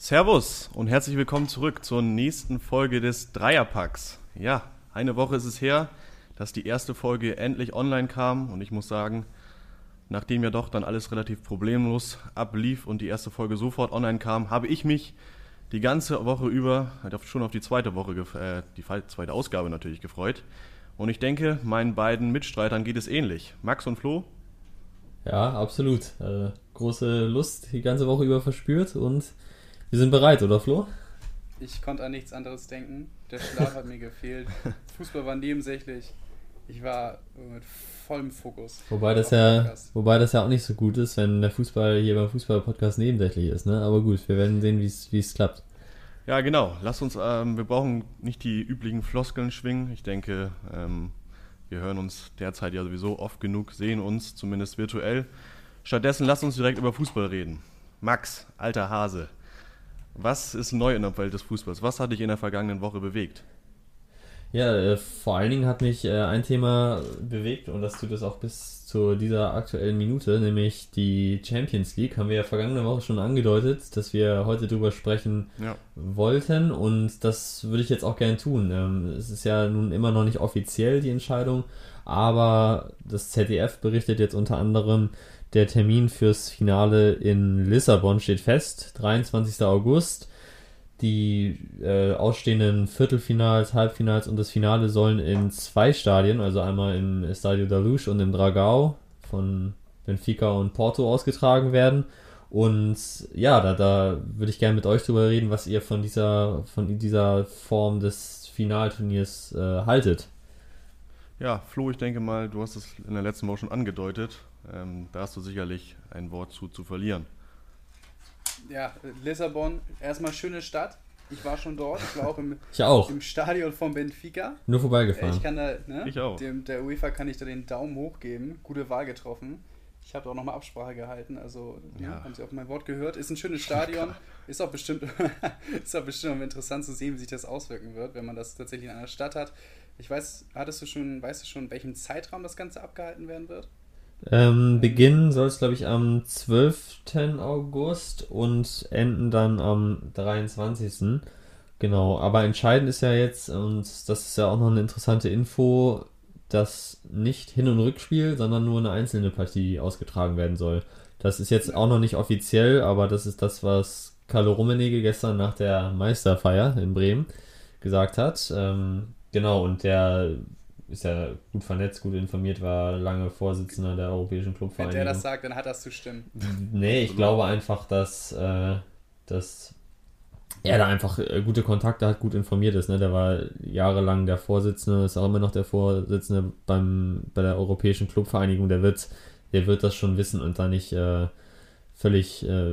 Servus und herzlich willkommen zurück zur nächsten Folge des Dreierpacks. Ja, eine Woche ist es her, dass die erste Folge endlich online kam und ich muss sagen, nachdem ja doch dann alles relativ problemlos ablief und die erste Folge sofort online kam, habe ich mich die ganze Woche über schon auf die zweite Woche, äh, die zweite Ausgabe natürlich gefreut. Und ich denke, meinen beiden Mitstreitern geht es ähnlich. Max und Flo? Ja, absolut. Äh, große Lust die ganze Woche über verspürt und wir sind bereit, oder Flo? Ich konnte an nichts anderes denken. Der Schlaf hat mir gefehlt. Fußball war nebensächlich. Ich war mit vollem Fokus. Wobei das, ja, wobei das ja auch nicht so gut ist, wenn der Fußball hier beim Fußball-Podcast nebensächlich ist. Ne? Aber gut, wir werden sehen, wie es klappt. Ja, genau. Lass uns, ähm, wir brauchen nicht die üblichen Floskeln schwingen. Ich denke, ähm, wir hören uns derzeit ja sowieso oft genug, sehen uns zumindest virtuell. Stattdessen lass uns direkt über Fußball reden. Max, alter Hase, was ist neu in der Welt des Fußballs? Was hat dich in der vergangenen Woche bewegt? Ja, äh, vor allen Dingen hat mich äh, ein Thema bewegt und das tut es auch bis zu dieser aktuellen Minute, nämlich die Champions League. Haben wir ja vergangene Woche schon angedeutet, dass wir heute drüber sprechen ja. wollten und das würde ich jetzt auch gerne tun. Ähm, es ist ja nun immer noch nicht offiziell die Entscheidung, aber das ZDF berichtet jetzt unter anderem, der Termin fürs Finale in Lissabon steht fest, 23. August. Die äh, ausstehenden Viertelfinals, Halbfinals und das Finale sollen in zwei Stadien, also einmal im Estadio da Luz und im Dragao von Benfica und Porto ausgetragen werden. Und ja, da, da würde ich gerne mit euch drüber reden, was ihr von dieser, von dieser Form des Finalturniers äh, haltet. Ja, Flo, ich denke mal, du hast es in der letzten Woche schon angedeutet. Ähm, da hast du sicherlich ein Wort zu, zu verlieren. Ja, Lissabon, erstmal schöne Stadt. Ich war schon dort. Ich war auch im, ich auch. im Stadion von Benfica. Nur vorbeigefahren. Ich kann da, ne, ich auch. Dem, der UEFA kann ich da den Daumen hoch geben. Gute Wahl getroffen. Ich habe auch nochmal Absprache gehalten, also ne, ja. haben Sie auch mein Wort gehört. Ist ein schönes Stadion, ist auch bestimmt, ist auch bestimmt interessant zu sehen, wie sich das auswirken wird, wenn man das tatsächlich in einer Stadt hat. Ich weiß, hattest du schon, weißt du schon, in welchem Zeitraum das Ganze abgehalten werden wird? Ähm, beginnen soll es, glaube ich, am 12. August und enden dann am 23. Genau, aber entscheidend ist ja jetzt, und das ist ja auch noch eine interessante Info, dass nicht Hin- und Rückspiel, sondern nur eine einzelne Partie ausgetragen werden soll. Das ist jetzt auch noch nicht offiziell, aber das ist das, was Carlo Rummenigge gestern nach der Meisterfeier in Bremen gesagt hat. Ähm, genau, und der ist ja gut vernetzt, gut informiert, war lange Vorsitzender der Europäischen Clubvereinigung. Wenn der das sagt, dann hat das zu stimmen. Nee, ich glaube einfach, dass, äh, dass er da einfach äh, gute Kontakte hat, gut informiert ist. Ne? Der war jahrelang der Vorsitzende, ist auch immer noch der Vorsitzende beim, bei der Europäischen Clubvereinigung. Der wird, der wird das schon wissen und da nicht äh, völlig, äh,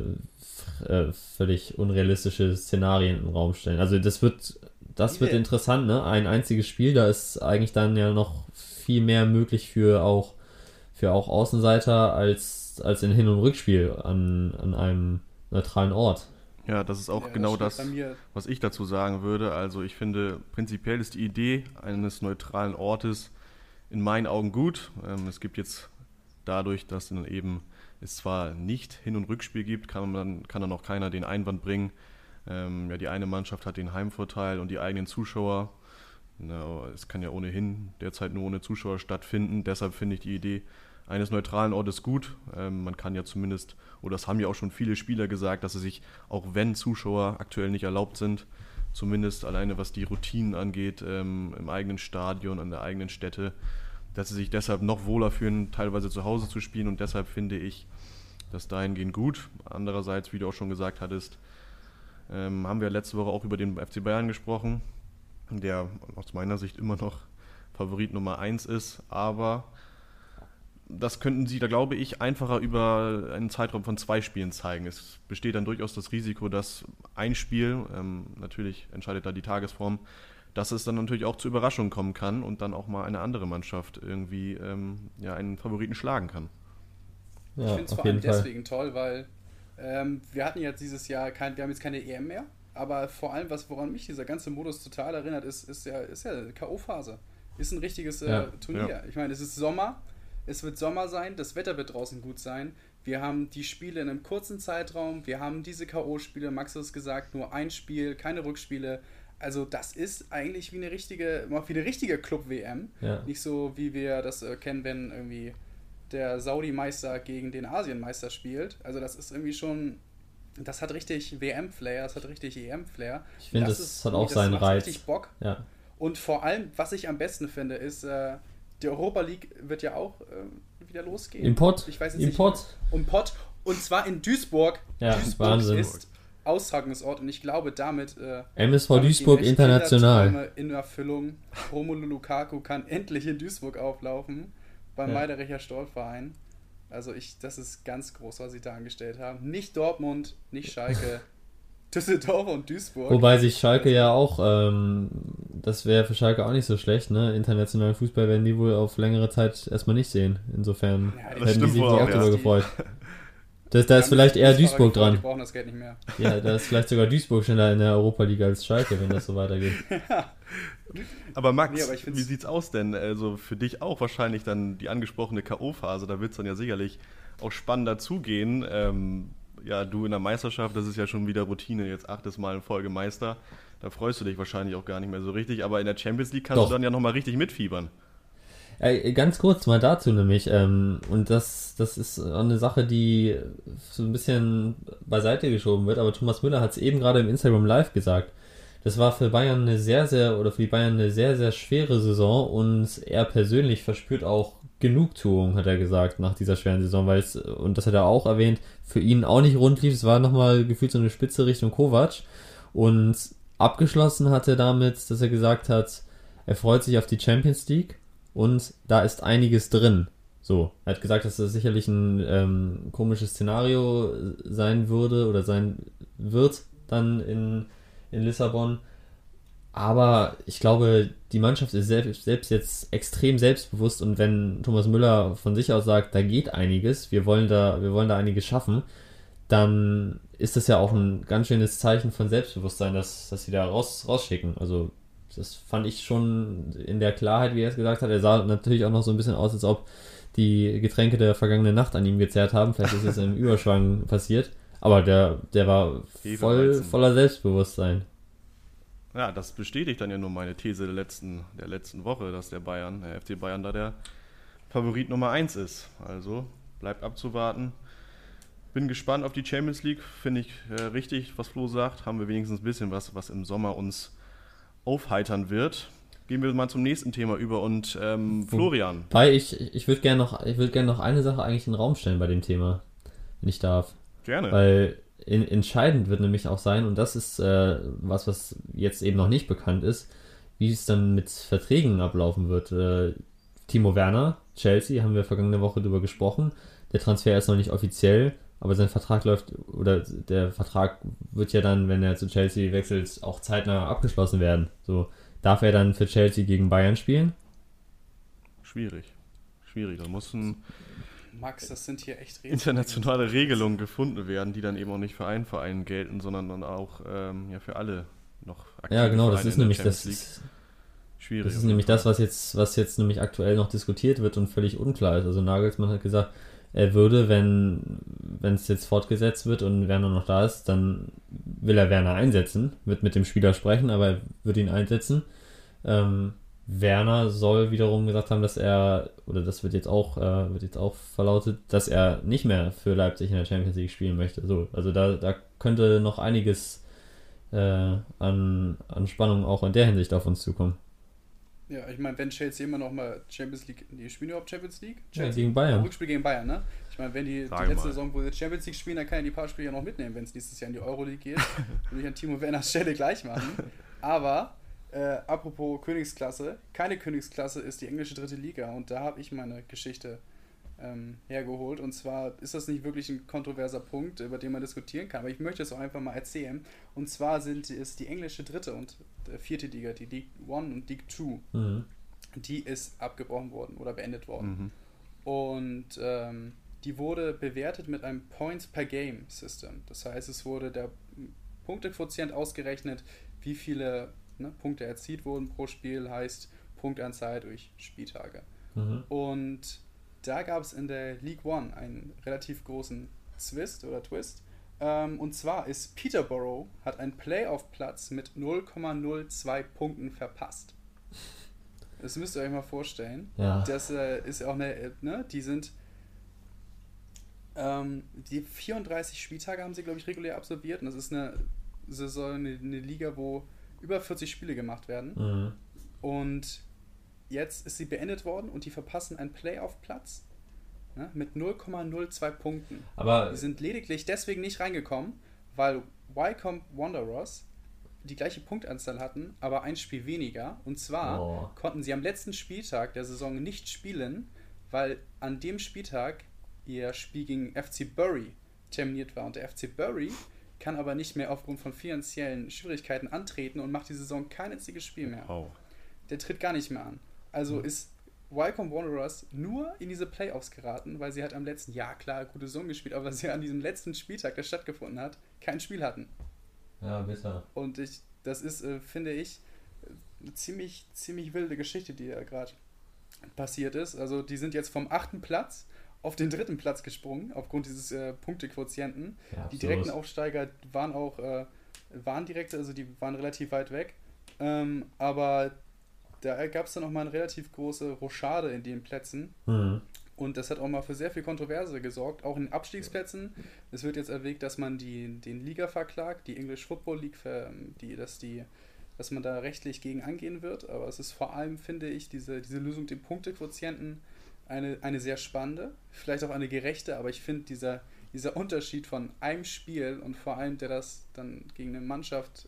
äh völlig unrealistische Szenarien im Raum stellen. Also das wird das wird interessant, ne? Ein einziges Spiel, da ist eigentlich dann ja noch viel mehr möglich für auch für auch Außenseiter als als in Hin- und Rückspiel an, an einem neutralen Ort. Ja, das ist auch ja, genau das, was ich dazu sagen würde. Also ich finde, prinzipiell ist die Idee eines neutralen Ortes in meinen Augen gut. Ähm, es gibt jetzt dadurch, dass dann eben es zwar nicht Hin- und Rückspiel gibt, kann, man, kann dann auch keiner den Einwand bringen, ähm, ja, die eine Mannschaft hat den Heimvorteil und die eigenen Zuschauer. Na, es kann ja ohnehin derzeit nur ohne Zuschauer stattfinden. Deshalb finde ich die Idee eines neutralen Ortes gut. Ähm, man kann ja zumindest, oder das haben ja auch schon viele Spieler gesagt, dass sie sich, auch wenn Zuschauer aktuell nicht erlaubt sind, zumindest alleine was die Routinen angeht, ähm, im eigenen Stadion, an der eigenen Stätte, dass sie sich deshalb noch wohler fühlen, teilweise zu Hause zu spielen. Und deshalb finde ich das dahingehend gut. Andererseits, wie du auch schon gesagt hattest, ähm, haben wir letzte Woche auch über den FC Bayern gesprochen, der aus meiner Sicht immer noch Favorit Nummer 1 ist, aber das könnten sie, da glaube ich, einfacher über einen Zeitraum von zwei Spielen zeigen. Es besteht dann durchaus das Risiko, dass ein Spiel, ähm, natürlich entscheidet da die Tagesform, dass es dann natürlich auch zu Überraschungen kommen kann und dann auch mal eine andere Mannschaft irgendwie ähm, ja, einen Favoriten schlagen kann. Ja, ich finde es vor allem deswegen toll, weil ähm, wir hatten jetzt dieses Jahr kein, wir haben jetzt keine EM mehr, aber vor allem, was, woran mich dieser ganze Modus total erinnert, ist, ist ja, ist ja K.O.-Phase. Ist ein richtiges äh, ja, Turnier. Ja. Ich meine, es ist Sommer, es wird Sommer sein, das Wetter wird draußen gut sein. Wir haben die Spiele in einem kurzen Zeitraum. Wir haben diese K.O.-Spiele, Max hat es gesagt, nur ein Spiel, keine Rückspiele. Also das ist eigentlich wie eine richtige, wie eine richtige Club-WM. Ja. Nicht so, wie wir das äh, kennen, wenn irgendwie der Saudi-Meister gegen den Asienmeister spielt. Also das ist irgendwie schon, das hat richtig WM-Flair, das hat richtig EM-Flair. Ich finde, das, das, hat auch seinen Reiz. richtig Bock. Ja. Und vor allem, was ich am besten finde, ist, äh, die Europa League wird ja auch äh, wieder losgehen. Import. Ich weiß jetzt Import. nicht. Import. Und zwar in Duisburg. Ja, Duisburg Wahnsinn. ist Austragungsort und ich glaube damit. Äh, MSV Duisburg international. In Erfüllung. Romelu Lukaku kann endlich in Duisburg auflaufen beim ja. Meidericher Storverein. Also ich, das ist ganz groß, was sie da angestellt haben. Nicht Dortmund, nicht Schalke, Düsseldorf und Duisburg. Wobei sich Schalke ja auch, ähm, das wäre für Schalke auch nicht so schlecht, ne? Internationalen Fußball werden die wohl auf längere Zeit erstmal nicht sehen. Insofern ja, hätten die sich auch, auch darüber gefreut. Das, da ist vielleicht eher Duisburg dran. Die brauchen das Geld nicht mehr. Ja, da ist vielleicht sogar Duisburg schneller in der Europa League als Schalke, wenn das so weitergeht. ja. Aber Max, nee, aber wie sieht's aus denn? Also für dich auch wahrscheinlich dann die angesprochene K.O.-Phase, da wird es dann ja sicherlich auch spannender zugehen. Ähm, ja, du in der Meisterschaft, das ist ja schon wieder Routine, jetzt achtes Mal in Folge Meister. Da freust du dich wahrscheinlich auch gar nicht mehr so richtig, aber in der Champions League kannst Doch. du dann ja nochmal richtig mitfiebern. Äh, ganz kurz mal dazu nämlich, ähm, und das, das ist eine Sache, die so ein bisschen beiseite geschoben wird, aber Thomas Müller hat es eben gerade im Instagram Live gesagt. Das war für Bayern eine sehr, sehr, oder für die Bayern eine sehr, sehr schwere Saison und er persönlich verspürt auch Genugtuung, hat er gesagt, nach dieser schweren Saison, weil es, und das hat er auch erwähnt, für ihn auch nicht rund lief. Es war nochmal gefühlt so eine Spitze Richtung Kovac. Und abgeschlossen hat er damit, dass er gesagt hat, er freut sich auf die Champions League und da ist einiges drin. So, er hat gesagt, dass das sicherlich ein ähm, komisches Szenario sein würde oder sein wird dann in, in Lissabon. Aber ich glaube, die Mannschaft ist selbst, selbst jetzt extrem selbstbewusst und wenn Thomas Müller von sich aus sagt, da geht einiges, wir wollen da, wir wollen da einiges schaffen, dann ist das ja auch ein ganz schönes Zeichen von Selbstbewusstsein, dass, dass sie da raus, rausschicken. Also das fand ich schon in der Klarheit, wie er es gesagt hat. Er sah natürlich auch noch so ein bisschen aus, als ob die Getränke der vergangenen Nacht an ihm gezerrt haben. Vielleicht ist es im Überschwang passiert. Aber der, der war voll, voller Selbstbewusstsein. Ja, das bestätigt dann ja nur meine These der letzten, der letzten Woche, dass der Bayern, der FC Bayern da der Favorit Nummer 1 ist. Also bleibt abzuwarten. Bin gespannt auf die Champions League. Finde ich äh, richtig, was Flo sagt. Haben wir wenigstens ein bisschen was, was im Sommer uns aufheitern wird. Gehen wir mal zum nächsten Thema über und ähm, Florian. Weil ich, ich würde gerne noch, würd gern noch eine Sache eigentlich in den Raum stellen bei dem Thema, wenn ich darf. Gerne. Weil in, entscheidend wird nämlich auch sein, und das ist äh, was, was jetzt eben noch nicht bekannt ist, wie es dann mit Verträgen ablaufen wird. Äh, Timo Werner, Chelsea, haben wir vergangene Woche darüber gesprochen. Der Transfer ist noch nicht offiziell, aber sein Vertrag läuft, oder der Vertrag wird ja dann, wenn er zu Chelsea wechselt, auch zeitnah abgeschlossen werden. So, darf er dann für Chelsea gegen Bayern spielen? Schwierig. Schwierig. Da muss ein Max, das sind hier echt Rätsel internationale Regelungen gefunden werden, die dann eben auch nicht für einen Verein gelten, sondern dann auch ähm, ja, für alle noch Ja, genau, das ist nämlich das. Ist, schwierig. Das ist nämlich das, was jetzt, was jetzt nämlich aktuell noch diskutiert wird und völlig unklar ist. Also Nagelsmann hat gesagt, würde, wenn wenn es jetzt fortgesetzt wird und Werner noch da ist, dann will er Werner einsetzen, wird mit dem Spieler sprechen, aber er wird ihn einsetzen. Ähm, Werner soll wiederum gesagt haben, dass er, oder das wird jetzt auch, äh, wird jetzt auch verlautet, dass er nicht mehr für Leipzig in der Champions League spielen möchte. So, also da, da könnte noch einiges äh, an, an Spannung auch in der Hinsicht auf uns zukommen. Ja, ich meine, wenn Chelsea immer noch mal Champions League, die spielen überhaupt Champions League? Chelsea, ja, gegen Bayern. Rückspiel gegen Bayern, ne? Ich meine, wenn die, die letzte mal. Saison, wo sie Champions League spielen, dann kann er die paar Spiele ja noch mitnehmen, wenn es nächstes Jahr in die Euroleague geht. Würde ich an Timo Werners Stelle gleich machen. Aber äh, apropos Königsklasse, keine Königsklasse ist die englische dritte Liga und da habe ich meine Geschichte ähm, hergeholt. Und zwar ist das nicht wirklich ein kontroverser Punkt, über den man diskutieren kann, aber ich möchte es auch einfach mal erzählen. Und zwar sind es die englische dritte und äh, vierte Liga, die League One und League Two, mhm. die ist abgebrochen worden oder beendet worden. Mhm. Und ähm, die wurde bewertet mit einem Points per Game System. Das heißt, es wurde der Punktequotient ausgerechnet, wie viele ne, Punkte erzielt wurden pro Spiel, heißt Punktanzahl durch Spieltage. Mhm. Und da gab es in der League One einen relativ großen Zwist oder Twist. Ähm, und zwar ist Peterborough hat einen Playoff-Platz mit 0,02 Punkten verpasst. Das müsst ihr euch mal vorstellen. Ja. Das äh, ist auch eine, ne, die sind ähm, die 34 Spieltage haben sie, glaube ich, regulär absolviert. Und das ist eine Saison, eine, eine Liga, wo über 40 Spiele gemacht werden. Mhm. Und jetzt ist sie beendet worden und die verpassen einen Playoff-Platz ne, mit 0,02 Punkten. Aber die sind lediglich deswegen nicht reingekommen, weil Wycombe Wanderers die gleiche Punktanzahl hatten, aber ein Spiel weniger. Und zwar oh. konnten sie am letzten Spieltag der Saison nicht spielen, weil an dem Spieltag ihr Spiel gegen FC Bury terminiert war. Und der FC Bury kann aber nicht mehr aufgrund von finanziellen Schwierigkeiten antreten und macht die Saison kein einziges Spiel mehr. Oh. Der tritt gar nicht mehr an. Also ist Wycombe Wanderers nur in diese Playoffs geraten, weil sie halt am letzten Jahr klar gute Saison gespielt, aber sie an diesem letzten Spieltag, der stattgefunden hat, kein Spiel hatten. Ja, bitter. Und ich, das ist, äh, finde ich, eine ziemlich, ziemlich wilde Geschichte, die da gerade passiert ist. Also die sind jetzt vom achten Platz auf den dritten Platz gesprungen, aufgrund dieses äh, Punktequotienten. Ja, die direkten Aufsteiger waren auch, äh, waren direkt, also die waren relativ weit weg. Ähm, aber da gab es dann auch mal eine relativ große Rochade in den Plätzen. Mhm. Und das hat auch mal für sehr viel Kontroverse gesorgt, auch in Abstiegsplätzen. Es wird jetzt erwägt, dass man die, den Liga verklagt, die English Football League, die, dass, die, dass man da rechtlich gegen angehen wird. Aber es ist vor allem, finde ich, diese, diese Lösung, den Punktequotienten, eine, eine sehr spannende, vielleicht auch eine gerechte, aber ich finde dieser, dieser Unterschied von einem Spiel und vor allem, der das dann gegen eine Mannschaft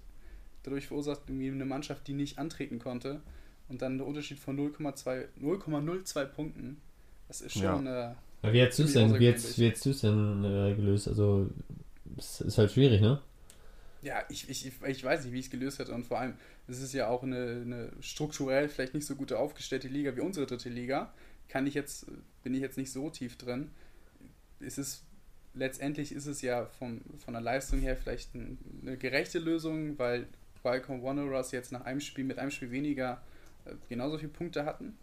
dadurch verursacht, irgendwie eine Mannschaft, die nicht antreten konnte und dann der Unterschied von 0,02 Punkten, das ist schon. Ja. Äh, wie hättest du es denn, wie hättest, wie hättest denn äh, gelöst? Also, es ist halt schwierig, ne? Ja, ich, ich, ich weiß nicht, wie ich es gelöst hätte. Und vor allem, es ist ja auch eine, eine strukturell vielleicht nicht so gute aufgestellte Liga wie unsere dritte Liga kann ich jetzt, bin ich jetzt nicht so tief drin. Es ist, letztendlich ist es ja vom, von der Leistung her vielleicht ein, eine gerechte Lösung, weil Wycombe Wanderers jetzt nach einem Spiel mit einem Spiel weniger äh, genauso viele Punkte hatten.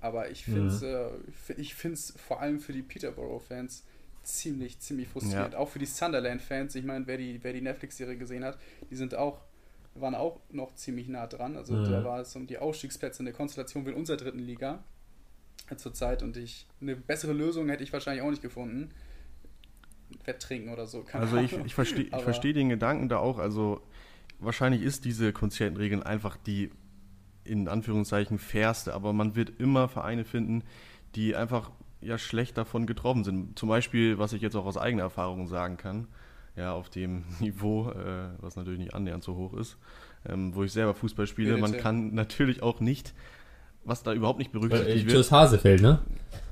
Aber ich finde es mhm. äh, ich find's vor allem für die Peterborough-Fans ziemlich, ziemlich frustrierend. Ja. Auch für die Sunderland-Fans. Ich meine, wer die, wer die Netflix-Serie gesehen hat, die sind auch, waren auch noch ziemlich nah dran. Also mhm. da war es um die Ausstiegsplätze in der Konstellation in unserer dritten Liga zurzeit und ich eine bessere Lösung hätte ich wahrscheinlich auch nicht gefunden. Wetttrinken oder so. also ich, ich verstehe versteh den Gedanken da auch. Also wahrscheinlich ist diese Konzertenregeln einfach die in Anführungszeichen fairste, aber man wird immer Vereine finden, die einfach ja schlecht davon getroffen sind. Zum Beispiel, was ich jetzt auch aus eigener Erfahrung sagen kann, ja, auf dem Niveau, äh, was natürlich nicht annähernd so hoch ist, ähm, wo ich selber Fußball spiele. Man kann natürlich auch nicht was da überhaupt nicht berücksichtigt wird. Fürs Hasefeld, ne?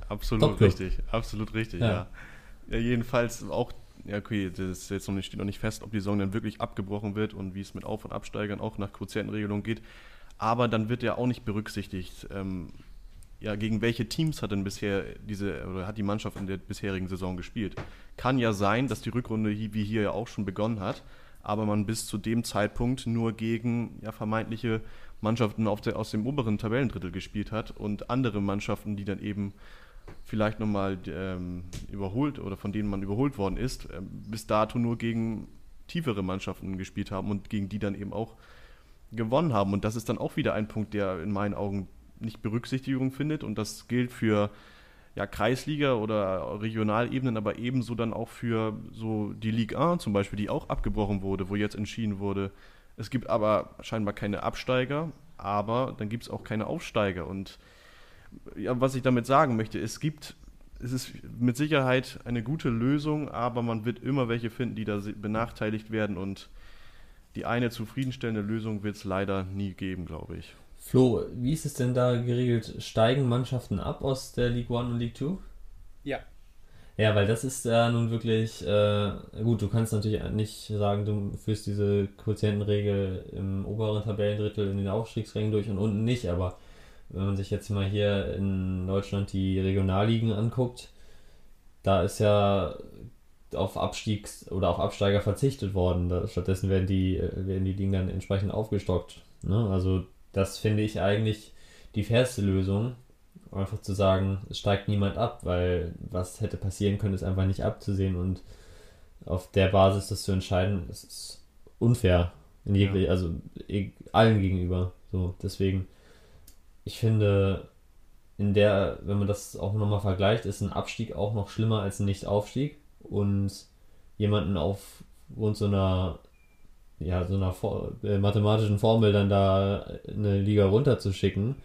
Absolut richtig, absolut richtig, ja. ja. ja. jedenfalls auch, ja okay, das ist jetzt noch nicht, steht noch nicht fest, ob die Saison dann wirklich abgebrochen wird und wie es mit Auf- und Absteigern auch nach Quotientenregelung geht. Aber dann wird ja auch nicht berücksichtigt, ähm, ja, gegen welche Teams hat denn bisher diese oder hat die Mannschaft in der bisherigen Saison gespielt? Kann ja sein, dass die Rückrunde wie hier ja auch schon begonnen hat, aber man bis zu dem Zeitpunkt nur gegen ja, vermeintliche Mannschaften der, aus dem oberen Tabellendrittel gespielt hat und andere Mannschaften, die dann eben vielleicht nochmal ähm, überholt oder von denen man überholt worden ist, äh, bis dato nur gegen tiefere Mannschaften gespielt haben und gegen die dann eben auch gewonnen haben. Und das ist dann auch wieder ein Punkt, der in meinen Augen nicht Berücksichtigung findet. Und das gilt für ja, Kreisliga oder Regionalebenen, aber ebenso dann auch für so die Ligue 1 zum Beispiel, die auch abgebrochen wurde, wo jetzt entschieden wurde, es gibt aber scheinbar keine Absteiger, aber dann gibt es auch keine Aufsteiger. Und ja, was ich damit sagen möchte, es gibt, es ist mit Sicherheit eine gute Lösung, aber man wird immer welche finden, die da benachteiligt werden und die eine zufriedenstellende Lösung wird es leider nie geben, glaube ich. Flo, wie ist es denn da geregelt? Steigen Mannschaften ab aus der League One und League Two? Ja, ja, weil das ist ja nun wirklich, äh, gut, du kannst natürlich nicht sagen, du führst diese Quotientenregel im oberen Tabellendrittel in den Aufstiegsrängen durch und unten nicht, aber wenn man sich jetzt mal hier in Deutschland die Regionalligen anguckt, da ist ja auf Abstiegs- oder auf Absteiger verzichtet worden. Stattdessen werden die, werden die Ligen dann entsprechend aufgestockt. Ne? Also das finde ich eigentlich die fairste Lösung. einfach zu sagen, es steigt niemand ab, weil was hätte passieren können, ist einfach nicht abzusehen und auf der Basis das zu entscheiden, das ist unfair. In jeglich, ja. also e, allen gegenüber. So, deswegen, ich finde, in der, wenn man das auch nochmal vergleicht, ist ein Abstieg auch noch schlimmer als ein Nicht-Aufstieg. Und jemanden aufgrund so einer, ja, so einer For äh, mathematischen Formel dann da eine Liga runterzuschicken,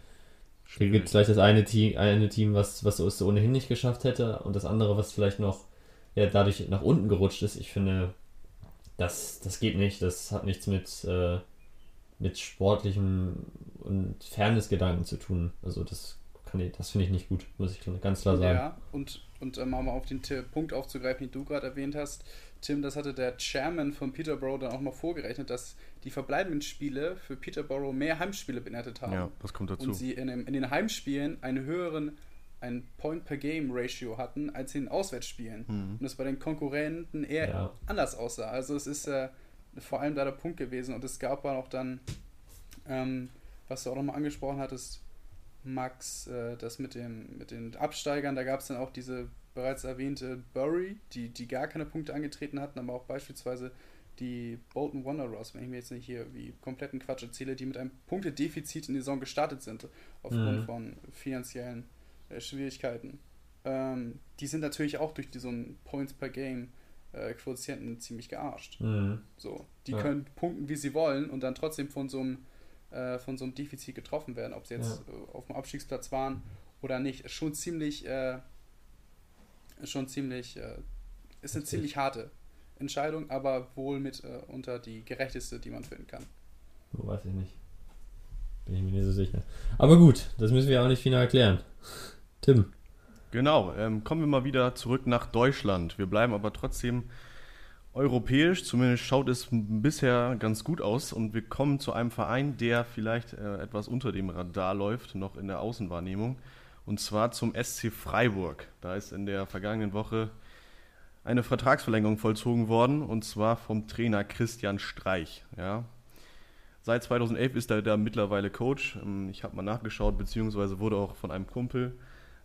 da gibt es vielleicht das eine Team, eine Team, was, was es ohnehin nicht geschafft hätte und das andere, was vielleicht noch ja, dadurch nach unten gerutscht ist. Ich finde, das, das geht nicht. Das hat nichts mit, äh, mit sportlichem und Fairness-Gedanken zu tun. Also das das finde ich nicht gut, muss ich ganz klar sagen. Ja, und, und um mal auf den Punkt aufzugreifen, den du gerade erwähnt hast, Tim, das hatte der Chairman von Peterborough dann auch noch vorgerechnet, dass die verbleibenden Spiele für Peterborough mehr Heimspiele beinhaltet haben. Ja, das kommt dazu. Und sie in, dem, in den Heimspielen einen höheren ein Point-per-Game-Ratio hatten als in den Auswärtsspielen. Mhm. Und das bei den Konkurrenten eher ja. anders aussah. Also es ist äh, vor allem da der Punkt gewesen. Und es gab auch dann, ähm, was du auch nochmal angesprochen hattest, Max, äh, das mit, dem, mit den Absteigern, da gab es dann auch diese bereits erwähnte Bury, die, die gar keine Punkte angetreten hatten, aber auch beispielsweise die Bolton Wanderers, wenn ich mir jetzt nicht hier wie kompletten Quatsch erzähle, die mit einem Punktedefizit in die Saison gestartet sind, aufgrund mhm. von finanziellen äh, Schwierigkeiten. Ähm, die sind natürlich auch durch diesen Points per Game äh, Quotienten ziemlich gearscht. Mhm. So, die ja. können punkten, wie sie wollen und dann trotzdem von so einem äh, von so einem Defizit getroffen werden, ob sie jetzt ja. Äh, auf dem Abstiegsplatz waren oder nicht. Ist schon ziemlich, äh, schon ziemlich, äh, ist eine okay. ziemlich harte Entscheidung, aber wohl mit äh, unter die gerechteste, die man finden kann. Oh, weiß ich nicht. Bin ich mir nicht so sicher. Aber gut, das müssen wir auch nicht final erklären. Tim. Genau, ähm, kommen wir mal wieder zurück nach Deutschland. Wir bleiben aber trotzdem europäisch, zumindest schaut es bisher ganz gut aus. Und wir kommen zu einem Verein, der vielleicht äh, etwas unter dem Radar läuft, noch in der Außenwahrnehmung. Und zwar zum SC Freiburg. Da ist in der vergangenen Woche eine Vertragsverlängerung vollzogen worden, und zwar vom Trainer Christian Streich. Ja. Seit 2011 ist er da mittlerweile Coach. Ähm, ich habe mal nachgeschaut, beziehungsweise wurde auch von einem Kumpel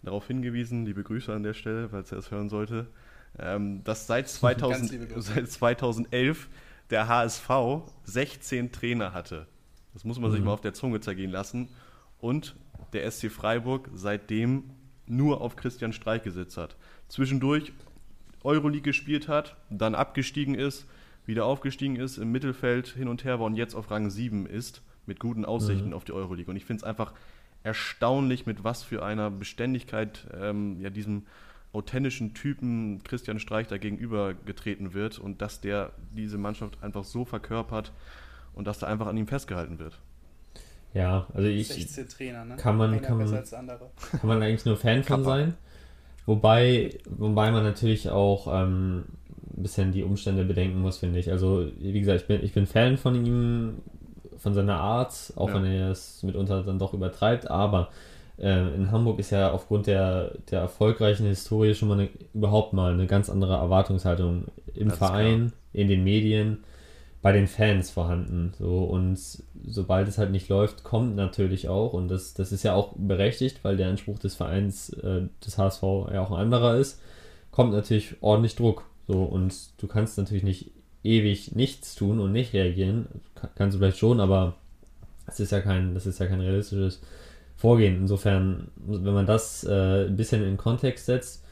darauf hingewiesen, liebe Grüße an der Stelle, falls er es hören sollte, ähm, dass seit, 2000, seit 2011 der HSV 16 Trainer hatte. Das muss man mhm. sich mal auf der Zunge zergehen lassen. Und der SC Freiburg seitdem nur auf Christian Streich gesetzt hat. Zwischendurch Euroleague gespielt hat, dann abgestiegen ist, wieder aufgestiegen ist, im Mittelfeld hin und her war und jetzt auf Rang 7 ist, mit guten Aussichten mhm. auf die Euroleague. Und ich finde es einfach erstaunlich, mit was für einer Beständigkeit ähm, ja, diesem authentischen Typen Christian Streich da gegenüber getreten wird und dass der diese Mannschaft einfach so verkörpert und dass da einfach an ihm festgehalten wird. Ja, also ich 16 Trainer, ne? kann man kann man, kann man eigentlich nur Fan von sein. Wobei wobei man natürlich auch ähm, ein bisschen die Umstände bedenken muss, finde ich. Also wie gesagt, ich bin ich bin Fan von ihm, von seiner Art, auch ja. wenn er es mitunter dann doch übertreibt, aber äh, in Hamburg ist ja aufgrund der, der erfolgreichen Historie schon mal eine, überhaupt mal eine ganz andere Erwartungshaltung im Verein, in den Medien, bei den Fans vorhanden. So, und sobald es halt nicht läuft, kommt natürlich auch, und das, das ist ja auch berechtigt, weil der Anspruch des Vereins, äh, des HSV ja auch ein anderer ist, kommt natürlich ordentlich Druck. So, und du kannst natürlich nicht ewig nichts tun und nicht reagieren. Kannst du vielleicht schon, aber das ist ja kein, das ist ja kein realistisches vorgehen. Insofern, wenn man das äh, ein bisschen in Kontext setzt,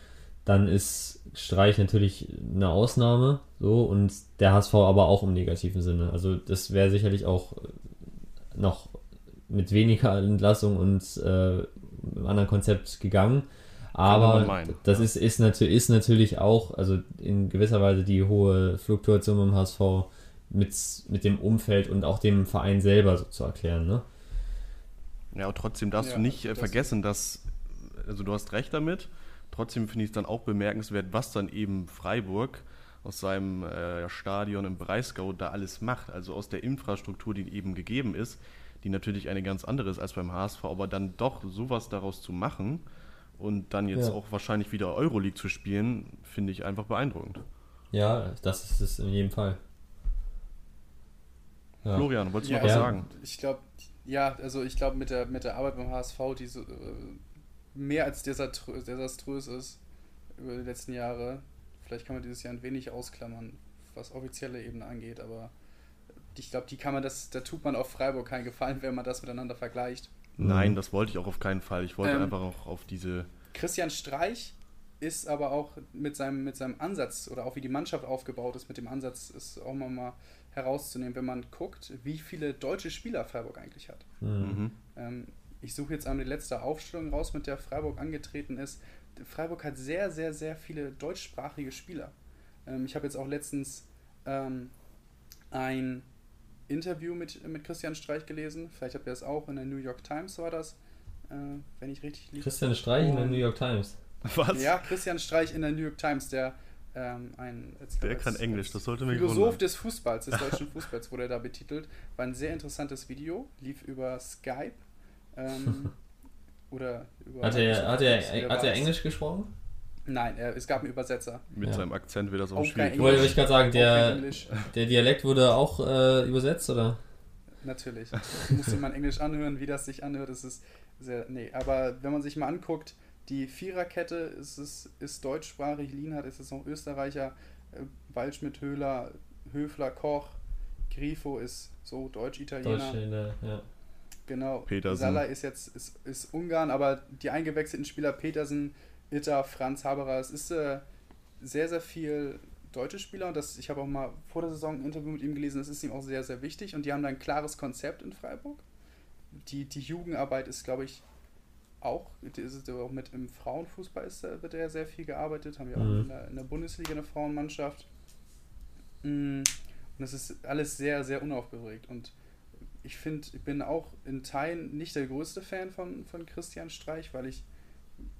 dann ist Streich natürlich eine Ausnahme, so und der HSV aber auch im negativen Sinne. Also das wäre sicherlich auch noch mit weniger Entlassung und äh, einem anderen Konzept gegangen. Aber meinen, das ja. ist, ist, natürlich, ist natürlich auch, also in gewisser Weise die hohe Fluktuation beim HSV mit, mit dem Umfeld und auch dem Verein selber so zu erklären. Ne? Ja, und trotzdem darfst ja, du nicht äh, das vergessen, dass, also du hast recht damit, trotzdem finde ich es dann auch bemerkenswert, was dann eben Freiburg aus seinem äh, Stadion im Breisgau da alles macht, also aus der Infrastruktur, die eben gegeben ist, die natürlich eine ganz andere ist als beim HSV, aber dann doch sowas daraus zu machen und dann jetzt ja. auch wahrscheinlich wieder Euroleague zu spielen, finde ich einfach beeindruckend. Ja, das ist es in jedem Fall. Ja. Florian, wolltest du ja, noch was sagen? Ich glaube, ja, also ich glaube, mit der, mit der Arbeit beim HSV, die so, äh, mehr als desaströs ist über die letzten Jahre. Vielleicht kann man dieses Jahr ein wenig ausklammern, was offizielle Ebene angeht, aber ich glaube, die kann man das, da tut man auf Freiburg keinen Gefallen, wenn man das miteinander vergleicht. Nein, das wollte ich auch auf keinen Fall. Ich wollte ähm, einfach auch auf diese. Christian Streich ist aber auch mit seinem, mit seinem Ansatz oder auch wie die Mannschaft aufgebaut ist, mit dem Ansatz ist auch mal herauszunehmen, wenn man guckt, wie viele deutsche Spieler Freiburg eigentlich hat. Mhm. Ähm, ich suche jetzt einmal die letzte Aufstellung raus, mit der Freiburg angetreten ist. Freiburg hat sehr, sehr, sehr viele deutschsprachige Spieler. Ähm, ich habe jetzt auch letztens ähm, ein Interview mit, mit Christian Streich gelesen. Vielleicht habt ihr das auch in der New York Times, war das, äh, wenn ich richtig liege. Christian Streich in der New York Times. Was? Ja, Christian Streich in der New York Times, der ähm, ein der kann als, Englisch, das sollte mich Philosoph wundern. des Fußballs, des deutschen Fußballs wurde er da betitelt. War ein sehr interessantes Video, lief über Skype. Ähm, oder über hat er, hat er, hat er Englisch gesprochen? Nein, er, es gab einen Übersetzer. Mit ja. seinem Akzent wird das auch, auch schwierig. Wollte ich gerade sagen, der, der Dialekt wurde auch äh, übersetzt, oder? Natürlich. Muss man Englisch anhören, wie das sich anhört. Das ist sehr. Nee, aber wenn man sich mal anguckt, die Viererkette ist, ist, ist deutschsprachig, Lienhardt ist es noch Österreicher, äh, Waldschmidt, Höhler, Höfler, Koch, Grifo ist so Deutsch-Italiener. Deutsch, ja. Genau. Petersen. Salah ist jetzt ist, ist Ungarn, aber die eingewechselten Spieler Petersen, Itter, Franz Haberer, es ist äh, sehr, sehr viel deutsche Spieler und das, ich habe auch mal vor der Saison ein Interview mit ihm gelesen, das ist ihm auch sehr, sehr wichtig und die haben da ein klares Konzept in Freiburg. Die, die Jugendarbeit ist, glaube ich, auch, ist auch mit im Frauenfußball ist, wird ja sehr viel gearbeitet, haben wir mhm. auch in der, in der, Bundesliga eine Frauenmannschaft. Mm, und es ist alles sehr, sehr unaufgeregt. Und ich finde, ich bin auch in Teilen nicht der größte Fan von, von Christian Streich, weil ich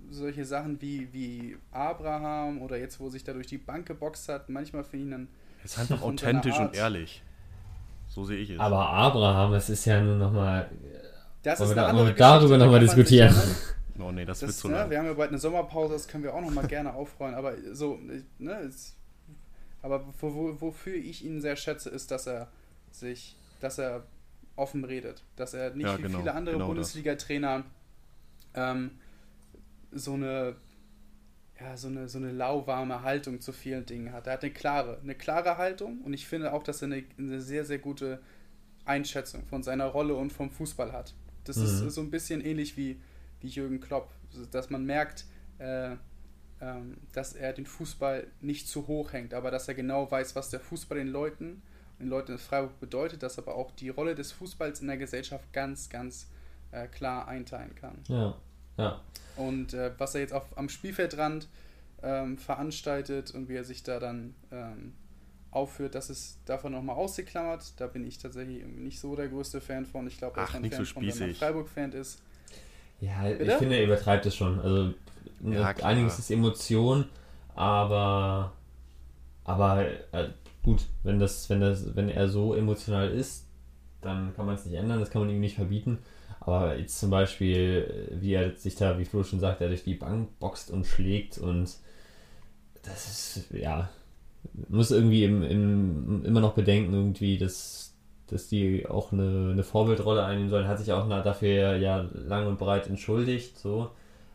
solche Sachen wie, wie Abraham oder jetzt, wo sich da durch die Bank geboxt hat, manchmal finde ich dann. Es ist einfach authentisch und ehrlich. So sehe ich es. Aber Abraham, es ist ja nur nochmal das ist eine andere darüber nochmal diskutieren. Oh nee, das, das wird so ne, Wir haben ja bald eine Sommerpause, das können wir auch nochmal gerne aufräumen. Aber so, ne, es, aber wo, wofür ich ihn sehr schätze, ist, dass er sich, dass er offen redet. Dass er nicht ja, wie genau, viele andere genau Bundesliga-Trainer ähm, so eine ja, so eine, so eine lauwarme Haltung zu vielen Dingen hat. Er hat eine klare, eine klare Haltung und ich finde auch, dass er eine, eine sehr, sehr gute Einschätzung von seiner Rolle und vom Fußball hat. Das mhm. ist so ein bisschen ähnlich wie, wie Jürgen Klopp, dass man merkt, äh, ähm, dass er den Fußball nicht zu hoch hängt, aber dass er genau weiß, was der Fußball den Leuten, den Leuten in Freiburg bedeutet, dass aber auch die Rolle des Fußballs in der Gesellschaft ganz, ganz äh, klar einteilen kann. Ja, ja. Und äh, was er jetzt auf, am Spielfeldrand ähm, veranstaltet und wie er sich da dann ähm, aufführt, das ist davon nochmal ausgeklammert. Da bin ich tatsächlich nicht so der größte Fan von. Ich glaube, er ist ein Fan so von, wenn man Freiburg-Fan ist. Ja, Bitte? ich finde, er übertreibt es schon. Also ja, einiges ist Emotion, aber aber äh, gut, wenn das, wenn das, wenn er so emotional ist, dann kann man es nicht ändern, das kann man ihm nicht verbieten. Aber jetzt zum Beispiel, wie er sich da, wie Flo schon sagt, er durch die Bank boxt und schlägt und das ist, ja, muss irgendwie im, im, immer noch bedenken, irgendwie, dass, dass die auch eine, eine Vorbildrolle einnehmen sollen. Hat sich auch dafür ja lang und breit entschuldigt, so.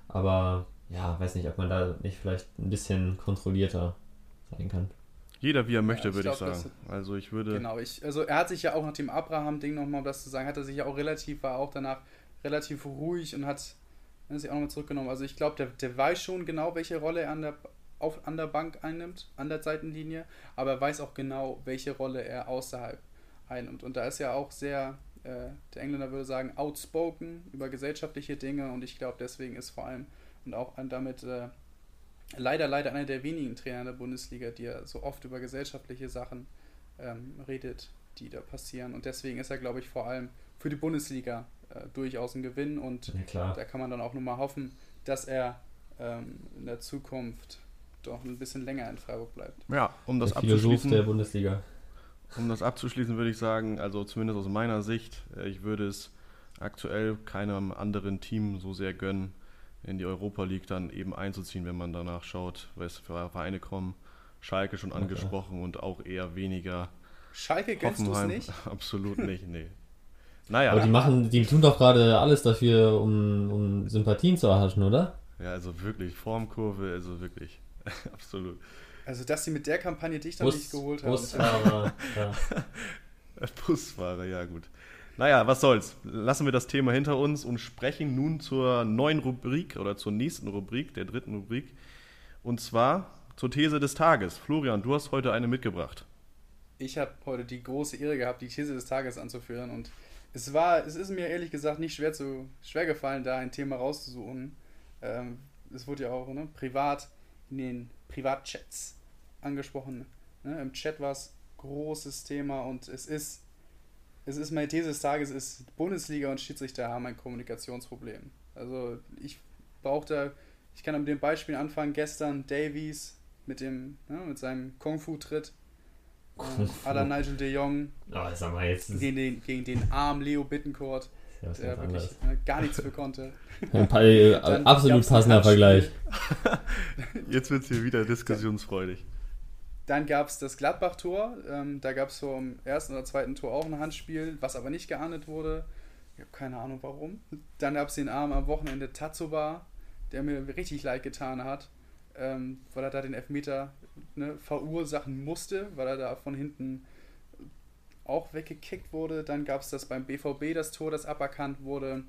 Aber ja, weiß nicht, ob man da nicht vielleicht ein bisschen kontrollierter sein kann. Jeder wie er möchte, ja, würde ich sagen. Also ich würde. Genau, ich, also er hat sich ja auch nach dem Abraham-Ding nochmal, um das zu sagen, hat er sich ja auch relativ, war auch danach relativ ruhig und hat, hat sich auch nochmal zurückgenommen. Also ich glaube, der, der weiß schon genau, welche Rolle er an der auf, an der Bank einnimmt, an der Seitenlinie, aber er weiß auch genau, welche Rolle er außerhalb einnimmt. Und da ist ja auch sehr, äh, der Engländer würde sagen, outspoken über gesellschaftliche Dinge und ich glaube, deswegen ist vor allem und auch damit äh, leider, leider einer der wenigen Trainer der Bundesliga, die ja so oft über gesellschaftliche Sachen ähm, redet, die da passieren. Und deswegen ist er, glaube ich, vor allem für die Bundesliga äh, durchaus ein Gewinn und ja, da kann man dann auch nur mal hoffen, dass er ähm, in der Zukunft doch ein bisschen länger in Freiburg bleibt. Ja, um das der abzuschließen. der Bundesliga. Um das abzuschließen, würde ich sagen, also zumindest aus meiner Sicht, äh, ich würde es aktuell keinem anderen Team so sehr gönnen, in die Europa League dann eben einzuziehen, wenn man danach schaut, was für Vereine kommen. Schalke schon angesprochen okay. und auch eher weniger. Schalke gönnst du es nicht? Absolut nicht, nee. Naja. Aber die machen, die tun doch gerade alles dafür, um, um Sympathien zu erhaschen, oder? Ja, also wirklich, Formkurve, also wirklich. Absolut. Also, dass sie mit der Kampagne dich dann Bus, nicht geholt haben. Busfahrer, ja. Busfahrer, ja gut. Naja, was soll's. Lassen wir das Thema hinter uns und sprechen nun zur neuen Rubrik oder zur nächsten Rubrik, der dritten Rubrik. Und zwar zur These des Tages. Florian, du hast heute eine mitgebracht. Ich habe heute die große Ehre gehabt, die These des Tages anzuführen und es war, es ist mir ehrlich gesagt nicht schwer zu schwer gefallen, da ein Thema rauszusuchen. Ähm, es wurde ja auch ne, privat in den Privatchats angesprochen. Ne? Im Chat war es großes Thema und es ist, es ist meine These des Tages, ist Bundesliga und Schiedsrichter haben ein Kommunikationsproblem. Also ich brauche da, ich kann mit dem Beispiel anfangen, gestern Davies mit dem, ne, mit seinem Kung-Fu-Tritt Aller Nigel de Jong oh, sag mal jetzt gegen, den, gegen den armen Leo Bittencourt, ja, der wirklich ne, gar nichts für konnte. Ein paar, äh, absolut passender Vergleich. Jetzt wird es hier wieder diskussionsfreudig. Dann gab es das Gladbach-Tor. Ähm, da gab es vom ersten oder zweiten Tor auch ein Handspiel, was aber nicht geahndet wurde. Ich habe keine Ahnung warum. Dann gab es den Arm am Wochenende Tatsuba, der mir richtig leid getan hat, ähm, weil er da den Elfmeter ne, verursachen musste, weil er da von hinten auch weggekickt wurde. Dann gab es das beim BVB, das Tor, das aberkannt wurde.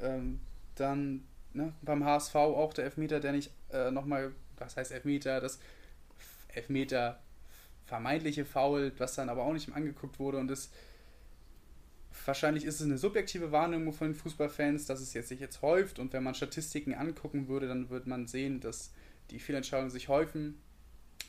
Ähm, dann ne, beim HSV auch der Elfmeter, der nicht äh, nochmal, was heißt Elfmeter, das Elfmeter vermeintliche Foul, was dann aber auch nicht angeguckt wurde und das wahrscheinlich ist es eine subjektive Wahrnehmung von den Fußballfans, dass es jetzt sich jetzt häuft und wenn man Statistiken angucken würde, dann würde man sehen, dass die Fehlentscheidungen sich häufen.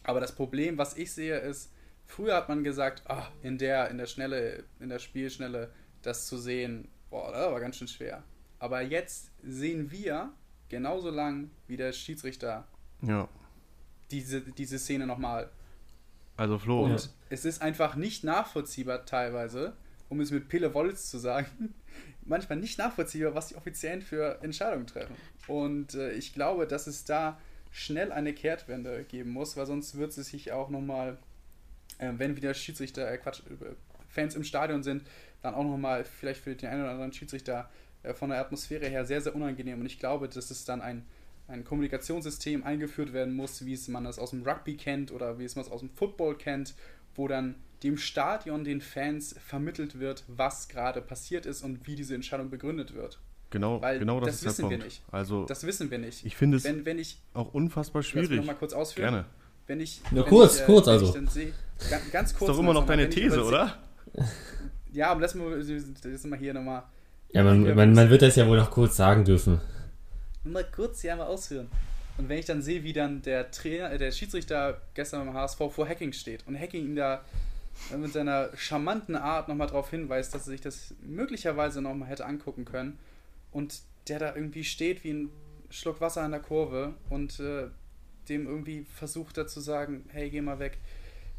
Aber das Problem, was ich sehe, ist, früher hat man gesagt, ach, in der, in der Schnelle, in der Spielschnelle, das zu sehen, boah, das war ganz schön schwer. Aber jetzt sehen wir genauso lang wie der Schiedsrichter ja. diese, diese Szene nochmal. Also Flo. Und ja. es ist einfach nicht nachvollziehbar teilweise, um es mit Pille Wolz zu sagen, manchmal nicht nachvollziehbar, was die Offiziellen für Entscheidungen treffen. Und äh, ich glaube, dass es da schnell eine Kehrtwende geben muss, weil sonst wird es sich auch nochmal, äh, wenn wieder Schiedsrichter, äh, Quatsch, äh, Fans im Stadion sind, dann auch nochmal vielleicht für den einen oder anderen Schiedsrichter äh, von der Atmosphäre her sehr, sehr unangenehm. Und ich glaube, dass es dann ein, ein Kommunikationssystem eingeführt werden muss, wie es man das aus dem Rugby kennt oder wie es man es aus dem Football kennt, wo dann dem Stadion den Fans vermittelt wird, was gerade passiert ist und wie diese Entscheidung begründet wird. Genau, Weil genau das, das ist der Punkt. Wir nicht. Also, das wissen wir nicht. Ich finde es wenn, wenn ich, auch unfassbar schwierig. Noch mal kurz ausführen. Gerne. Wenn ich, Nur wenn kurz, ich, äh, kurz also. Seh, ganz, ganz, kurz. Ist doch immer noch deine These, oder? Ja, aber lass mal, das mal hier nochmal. Ja, man, man, man wird das ja wohl noch kurz sagen dürfen. Mal kurz ja mal ausführen. Und wenn ich dann sehe, wie dann der Trainer, äh, der Schiedsrichter gestern beim HSV vor Hacking steht und Hacking ihn da mit seiner charmanten Art nochmal darauf hinweist, dass er sich das möglicherweise nochmal hätte angucken können und der da irgendwie steht wie ein Schluck Wasser an der Kurve und äh, dem irgendwie versucht er zu sagen, hey, geh mal weg,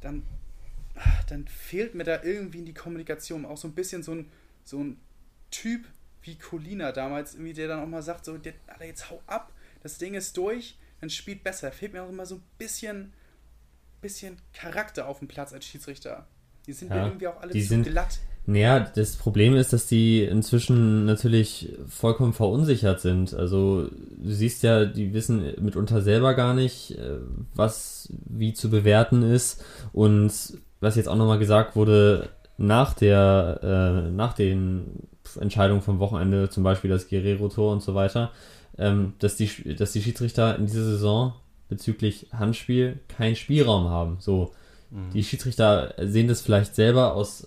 dann, dann fehlt mir da irgendwie in die Kommunikation auch so ein bisschen so ein, so ein Typ wie Colina damals, irgendwie, der dann auch mal sagt, so, der, Alter, jetzt hau ab, das Ding ist durch, dann spielt besser. Fehlt mir auch immer so ein bisschen, bisschen Charakter auf dem Platz als Schiedsrichter. Die sind ja, mir irgendwie auch alle zu sind, glatt. Naja, das Problem ist, dass die inzwischen natürlich vollkommen verunsichert sind. Also du siehst ja, die wissen mitunter selber gar nicht, äh, was wie zu bewerten ist. Und was jetzt auch nochmal gesagt wurde, nach der, äh, nach den Entscheidungen vom Wochenende, zum Beispiel das Guerrero-Tor und so weiter, ähm, dass, die, dass die Schiedsrichter in dieser Saison bezüglich Handspiel keinen Spielraum haben. So, mhm. die Schiedsrichter sehen das vielleicht selber aus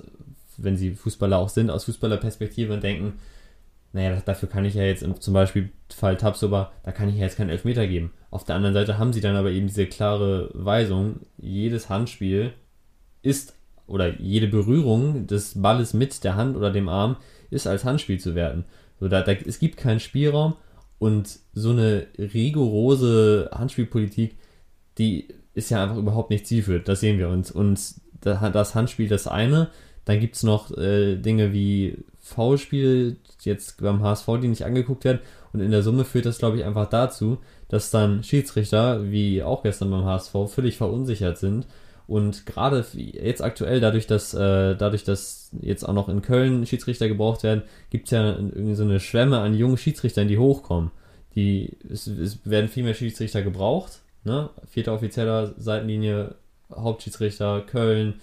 wenn sie Fußballer auch sind, aus Fußballerperspektive und denken, naja, dafür kann ich ja jetzt zum Beispiel Fall Tabsoba, da kann ich ja jetzt keinen Elfmeter geben. Auf der anderen Seite haben sie dann aber eben diese klare Weisung, jedes Handspiel ist oder jede Berührung des Balles mit der Hand oder dem Arm ist als Handspiel zu werten. So, da, da, es gibt keinen Spielraum und so eine rigorose Handspielpolitik, die ist ja einfach überhaupt nicht zielführend. Das sehen wir uns. Und das Handspiel das eine, dann gibt es noch äh, Dinge wie V-Spiel, jetzt beim HSV, die nicht angeguckt werden. Und in der Summe führt das, glaube ich, einfach dazu, dass dann Schiedsrichter, wie auch gestern beim HSV, völlig verunsichert sind Und gerade jetzt aktuell, dadurch, dass, äh, dadurch, dass jetzt auch noch in Köln Schiedsrichter gebraucht werden, gibt es ja irgendwie so eine Schwemme an jungen Schiedsrichtern, die hochkommen. Die, es, es werden viel mehr Schiedsrichter gebraucht. Ne? Vierter offizieller Seitenlinie, Hauptschiedsrichter, Köln.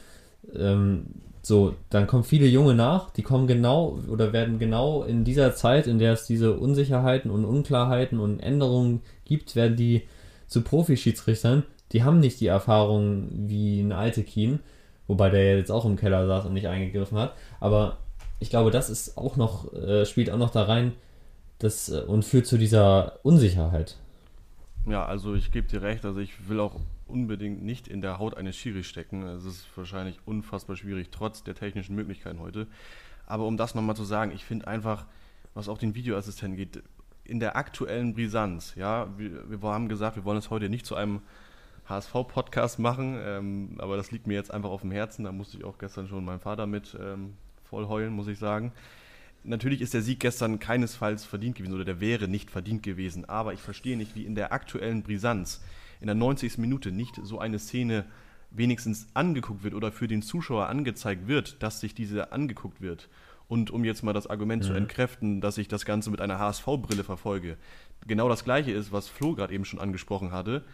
Ähm, so, dann kommen viele Junge nach, die kommen genau oder werden genau in dieser Zeit, in der es diese Unsicherheiten und Unklarheiten und Änderungen gibt, werden die zu Profischiedsrichtern, die haben nicht die Erfahrung wie ein alte Keen, wobei der jetzt auch im Keller saß und nicht eingegriffen hat. Aber ich glaube, das ist auch noch, äh, spielt auch noch da rein das, äh, und führt zu dieser Unsicherheit. Ja, also ich gebe dir recht, also ich will auch unbedingt nicht in der Haut eines Schiri stecken. Es ist wahrscheinlich unfassbar schwierig, trotz der technischen Möglichkeiten heute. Aber um das nochmal zu sagen, ich finde einfach, was auch den Videoassistenten geht, in der aktuellen Brisanz, ja, wir, wir haben gesagt, wir wollen es heute nicht zu einem HSV-Podcast machen, ähm, aber das liegt mir jetzt einfach auf dem Herzen. Da musste ich auch gestern schon meinen Vater mit ähm, voll heulen, muss ich sagen. Natürlich ist der Sieg gestern keinesfalls verdient gewesen oder der wäre nicht verdient gewesen, aber ich verstehe nicht, wie in der aktuellen Brisanz in der 90. Minute nicht so eine Szene wenigstens angeguckt wird oder für den Zuschauer angezeigt wird, dass sich diese angeguckt wird. Und um jetzt mal das Argument mhm. zu entkräften, dass ich das Ganze mit einer HSV-Brille verfolge, genau das gleiche ist, was Flo gerade eben schon angesprochen hatte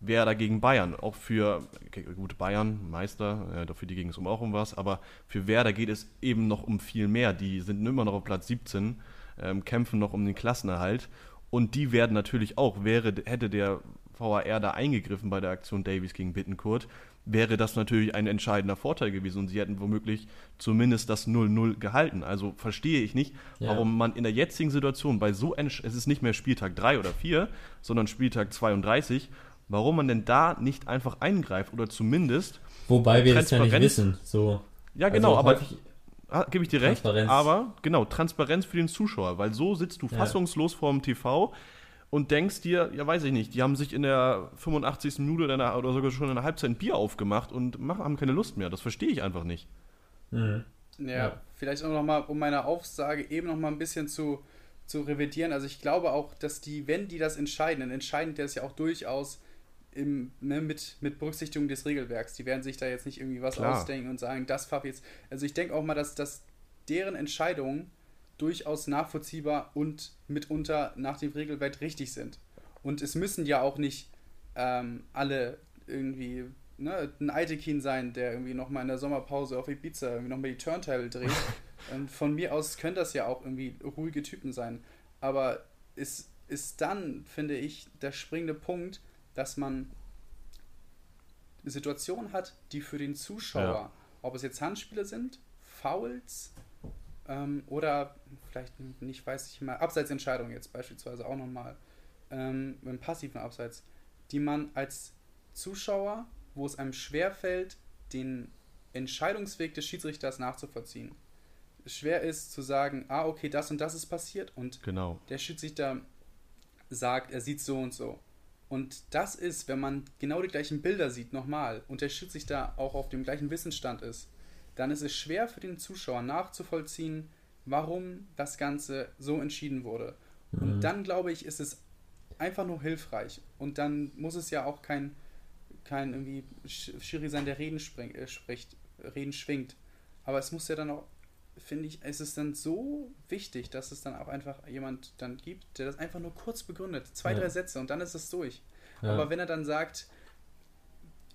wäre dagegen Bayern. Auch für, okay, gut, Bayern, Meister, äh, dafür die ging es um auch um was, aber für Werder geht es eben noch um viel mehr. Die sind immer noch auf Platz 17, ähm, kämpfen noch um den Klassenerhalt und die werden natürlich auch, wäre, hätte der VAR da eingegriffen bei der Aktion Davies gegen Bittenkurt, wäre das natürlich ein entscheidender Vorteil gewesen und sie hätten womöglich zumindest das 0-0 gehalten. Also verstehe ich nicht, ja. warum man in der jetzigen Situation bei so ein, es ist nicht mehr Spieltag 3 oder 4, sondern Spieltag 32, warum man denn da nicht einfach eingreift oder zumindest. Wobei wir das ja nicht wissen. So. Ja, genau, also aber ah, gebe ich dir recht. Aber genau, Transparenz für den Zuschauer, weil so sitzt du fassungslos ja. vorm TV und denkst dir, ja, weiß ich nicht, die haben sich in der 85. Minute oder, oder sogar schon in der Halbzeit ein Bier aufgemacht und machen, haben keine Lust mehr. Das verstehe ich einfach nicht. Mhm. Ja, ja, vielleicht auch nochmal, um meine Aussage eben nochmal ein bisschen zu, zu revidieren. Also ich glaube auch, dass die, wenn die das entscheiden, dann entscheiden die das ja auch durchaus im, ne, mit, mit Berücksichtigung des Regelwerks. Die werden sich da jetzt nicht irgendwie was Klar. ausdenken und sagen, das Pfaff jetzt. Also ich denke auch mal, dass, dass deren Entscheidungen durchaus nachvollziehbar und mitunter nach dem Regelwerk richtig sind. Und es müssen ja auch nicht ähm, alle irgendwie ne, ein Eitekin sein, der irgendwie nochmal in der Sommerpause auf Ibiza irgendwie nochmal die Turntable dreht. und von mir aus können das ja auch irgendwie ruhige Typen sein. Aber es ist dann, finde ich, der springende Punkt, dass man Situationen hat, die für den Zuschauer, ja. ob es jetzt Handspiele sind, Fouls ähm, oder vielleicht nicht, weiß ich mal, Abseitsentscheidungen jetzt beispielsweise auch nochmal, ähm, im passiven Abseits, die man als Zuschauer, wo es einem schwerfällt, den Entscheidungsweg des Schiedsrichters nachzuvollziehen. Schwer ist zu sagen, ah, okay, das und das ist passiert und genau. der Schiedsrichter sagt, er sieht so und so. Und das ist, wenn man genau die gleichen Bilder sieht, nochmal, und der Schiedsrichter auch auf dem gleichen Wissensstand ist, dann ist es schwer für den Zuschauer nachzuvollziehen, warum das Ganze so entschieden wurde. Mhm. Und dann, glaube ich, ist es einfach nur hilfreich. Und dann muss es ja auch kein, kein irgendwie Schiri sein, der Reden spring, äh, spricht, Reden schwingt. Aber es muss ja dann auch finde ich, es ist dann so wichtig, dass es dann auch einfach jemand dann gibt, der das einfach nur kurz begründet. Zwei, ja. drei Sätze und dann ist es durch. Ja. Aber wenn er dann sagt,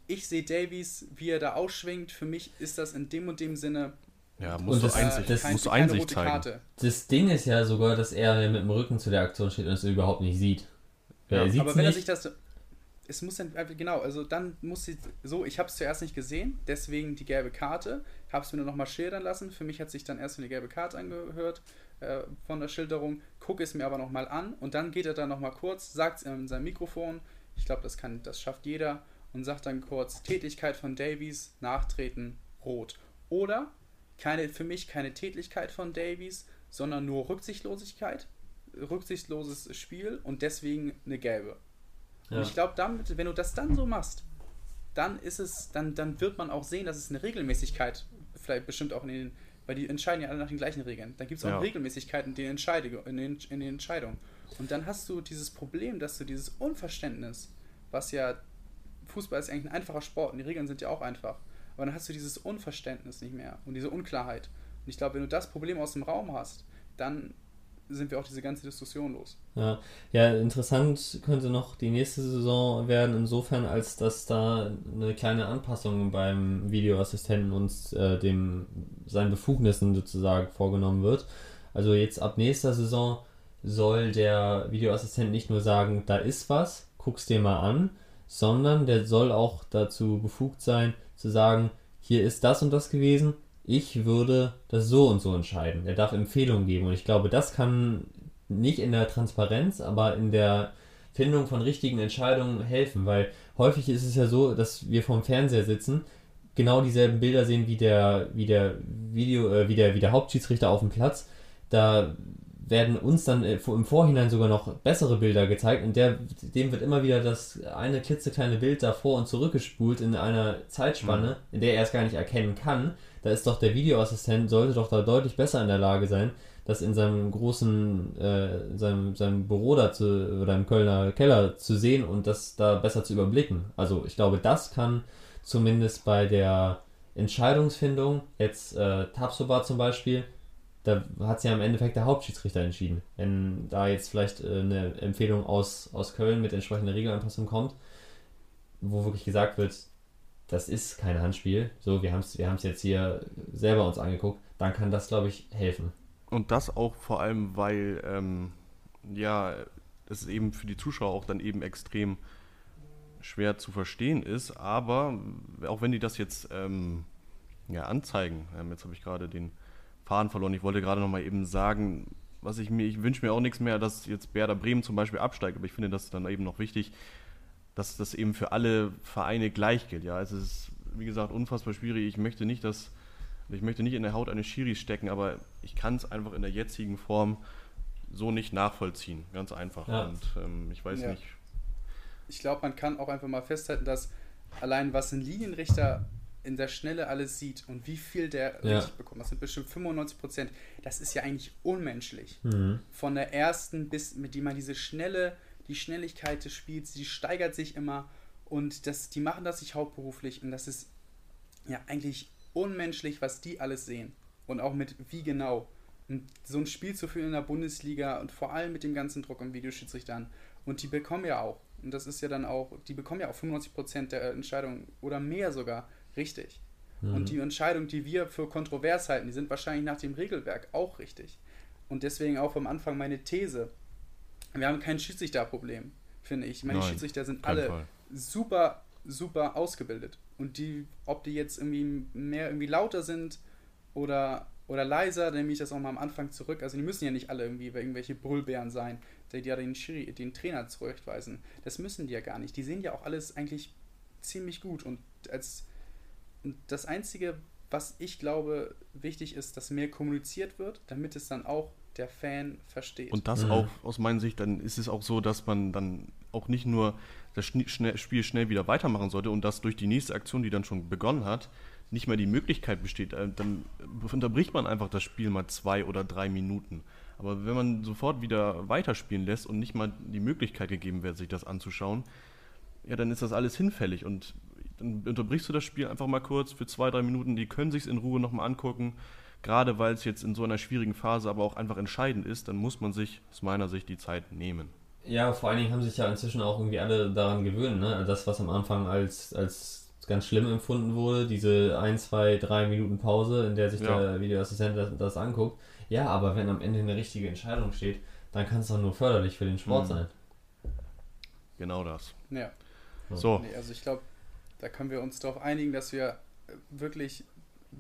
ich sehe Davies, wie er da ausschwingt, für mich ist das in dem und dem Sinne. Ja, muss du Einsicht, das, kein, musst du Einsicht zeigen. Karte. Das Ding ist ja sogar, dass er mit dem Rücken zu der Aktion steht und es überhaupt nicht sieht. Ja. Er aber wenn nicht. er sich das es muss dann genau, also dann muss sie so, ich habe es zuerst nicht gesehen, deswegen die gelbe Karte, habe es mir nur nochmal schildern lassen. Für mich hat sich dann erst eine gelbe Karte angehört äh, von der Schilderung, gucke es mir aber nochmal an und dann geht er dann nochmal kurz, sagt es in sein Mikrofon, ich glaube, das kann, das schafft jeder und sagt dann kurz Tätigkeit von Davies, Nachtreten, Rot. Oder keine, für mich keine Tätigkeit von Davies, sondern nur Rücksichtslosigkeit, rücksichtsloses Spiel und deswegen eine gelbe. Ja. Und ich glaube, damit, wenn du das dann so machst, dann ist es, dann, dann wird man auch sehen, dass es eine Regelmäßigkeit, vielleicht bestimmt auch in den, weil die entscheiden ja alle nach den gleichen Regeln. Dann gibt es auch ja. Regelmäßigkeiten in den, in, den, in den Entscheidungen. Und dann hast du dieses Problem, dass du dieses Unverständnis, was ja Fußball ist eigentlich ein einfacher Sport und die Regeln sind ja auch einfach. Aber dann hast du dieses Unverständnis nicht mehr und diese Unklarheit. Und ich glaube, wenn du das Problem aus dem Raum hast, dann sind wir auch diese ganze Diskussion los. Ja, ja, interessant könnte noch die nächste Saison werden, insofern, als dass da eine kleine Anpassung beim Videoassistenten und äh, dem seinen Befugnissen sozusagen vorgenommen wird. Also jetzt ab nächster Saison soll der Videoassistent nicht nur sagen, da ist was, guck's dir mal an, sondern der soll auch dazu befugt sein, zu sagen, hier ist das und das gewesen, ich würde das so und so entscheiden. Er darf Empfehlungen geben und ich glaube, das kann nicht in der Transparenz, aber in der Findung von richtigen Entscheidungen helfen, weil häufig ist es ja so, dass wir vorm Fernseher sitzen, genau dieselben Bilder sehen wie der, wie der Video, äh, wie der, wie der Hauptschiedsrichter auf dem Platz. Da werden uns dann äh, im Vorhinein sogar noch bessere Bilder gezeigt und der, dem wird immer wieder das eine klitzekleine Bild davor und zurückgespult in einer Zeitspanne, mhm. in der er es gar nicht erkennen kann. Da ist doch der Videoassistent, sollte doch da deutlich besser in der Lage sein, das in seinem großen, äh, in seinem, seinem Büro da zu, oder im Kölner Keller zu sehen und das da besser zu überblicken. Also ich glaube, das kann zumindest bei der Entscheidungsfindung, jetzt äh, Tabsoba zum Beispiel, da hat ja im Endeffekt der Hauptschiedsrichter entschieden. Wenn da jetzt vielleicht äh, eine Empfehlung aus, aus Köln mit entsprechender Regelanpassung kommt, wo wirklich gesagt wird, das ist kein Handspiel, so, wir haben es wir jetzt hier selber uns angeguckt, dann kann das, glaube ich, helfen. Und das auch vor allem, weil, ähm, ja, es eben für die Zuschauer auch dann eben extrem schwer zu verstehen ist, aber auch wenn die das jetzt ähm, ja, anzeigen, ähm, jetzt habe ich gerade den Faden verloren. Ich wollte gerade noch mal eben sagen, was ich mir, ich wünsche mir auch nichts mehr, dass jetzt Werder Bremen zum Beispiel absteigt, aber ich finde das dann eben noch wichtig, dass das eben für alle Vereine gleich gilt. Ja, es ist, wie gesagt, unfassbar schwierig. Ich möchte nicht, dass, ich möchte nicht in der Haut eines Schiris stecken, aber ich kann es einfach in der jetzigen Form so nicht nachvollziehen. Ganz einfach. Ja. Und ähm, ich weiß ja. nicht. Ich glaube, man kann auch einfach mal festhalten, dass allein was ein Linienrichter in der Schnelle alles sieht und wie viel der ja. richtig bekommt, das sind bestimmt 95 Prozent, das ist ja eigentlich unmenschlich. Mhm. Von der ersten bis, mit dem man diese schnelle, die Schnelligkeit des Spiels, die steigert sich immer und das, die machen das sich hauptberuflich und das ist ja eigentlich unmenschlich, was die alles sehen. Und auch mit wie genau. Und so ein Spiel zu führen in der Bundesliga und vor allem mit dem ganzen Druck am Videoschiedsrichtern. Und die bekommen ja auch, und das ist ja dann auch, die bekommen ja auch 95% der Entscheidungen oder mehr sogar richtig. Mhm. Und die Entscheidungen, die wir für kontrovers halten, die sind wahrscheinlich nach dem Regelwerk auch richtig. Und deswegen auch am Anfang meine These. Wir haben kein Schiedsrichterproblem, finde ich. Meine Nein, Schiedsrichter sind alle Fall. super, super ausgebildet. Und die, ob die jetzt irgendwie mehr irgendwie lauter sind oder, oder leiser, dann nehme ich das auch mal am Anfang zurück. Also die müssen ja nicht alle irgendwie irgendwelche Brüllbären sein, die ja den, Schiri, den Trainer zurechtweisen. Das müssen die ja gar nicht. Die sehen ja auch alles eigentlich ziemlich gut. Und als das Einzige, was ich glaube, wichtig ist, dass mehr kommuniziert wird, damit es dann auch der Fan versteht. Und das mhm. auch aus meiner Sicht, dann ist es auch so, dass man dann auch nicht nur das Spiel schnell wieder weitermachen sollte und dass durch die nächste Aktion, die dann schon begonnen hat, nicht mehr die Möglichkeit besteht, äh, dann unterbricht man einfach das Spiel mal zwei oder drei Minuten. Aber wenn man sofort wieder weiterspielen lässt und nicht mal die Möglichkeit gegeben wird, sich das anzuschauen, ja, dann ist das alles hinfällig. Und dann unterbrichst du das Spiel einfach mal kurz für zwei, drei Minuten. Die können sich es in Ruhe nochmal angucken. Gerade weil es jetzt in so einer schwierigen Phase aber auch einfach entscheidend ist, dann muss man sich aus meiner Sicht die Zeit nehmen. Ja, vor allen Dingen haben sich ja inzwischen auch irgendwie alle daran gewöhnt. Ne? Das, was am Anfang als, als ganz schlimm empfunden wurde, diese ein, zwei, drei Minuten Pause, in der sich ja. der Videoassistent das, das, anguckt. Ja, aber wenn am Ende eine richtige Entscheidung steht, dann kann es doch nur förderlich für den Sport mhm. sein. Genau das. Ja. So. Nee, also ich glaube, da können wir uns darauf einigen, dass wir wirklich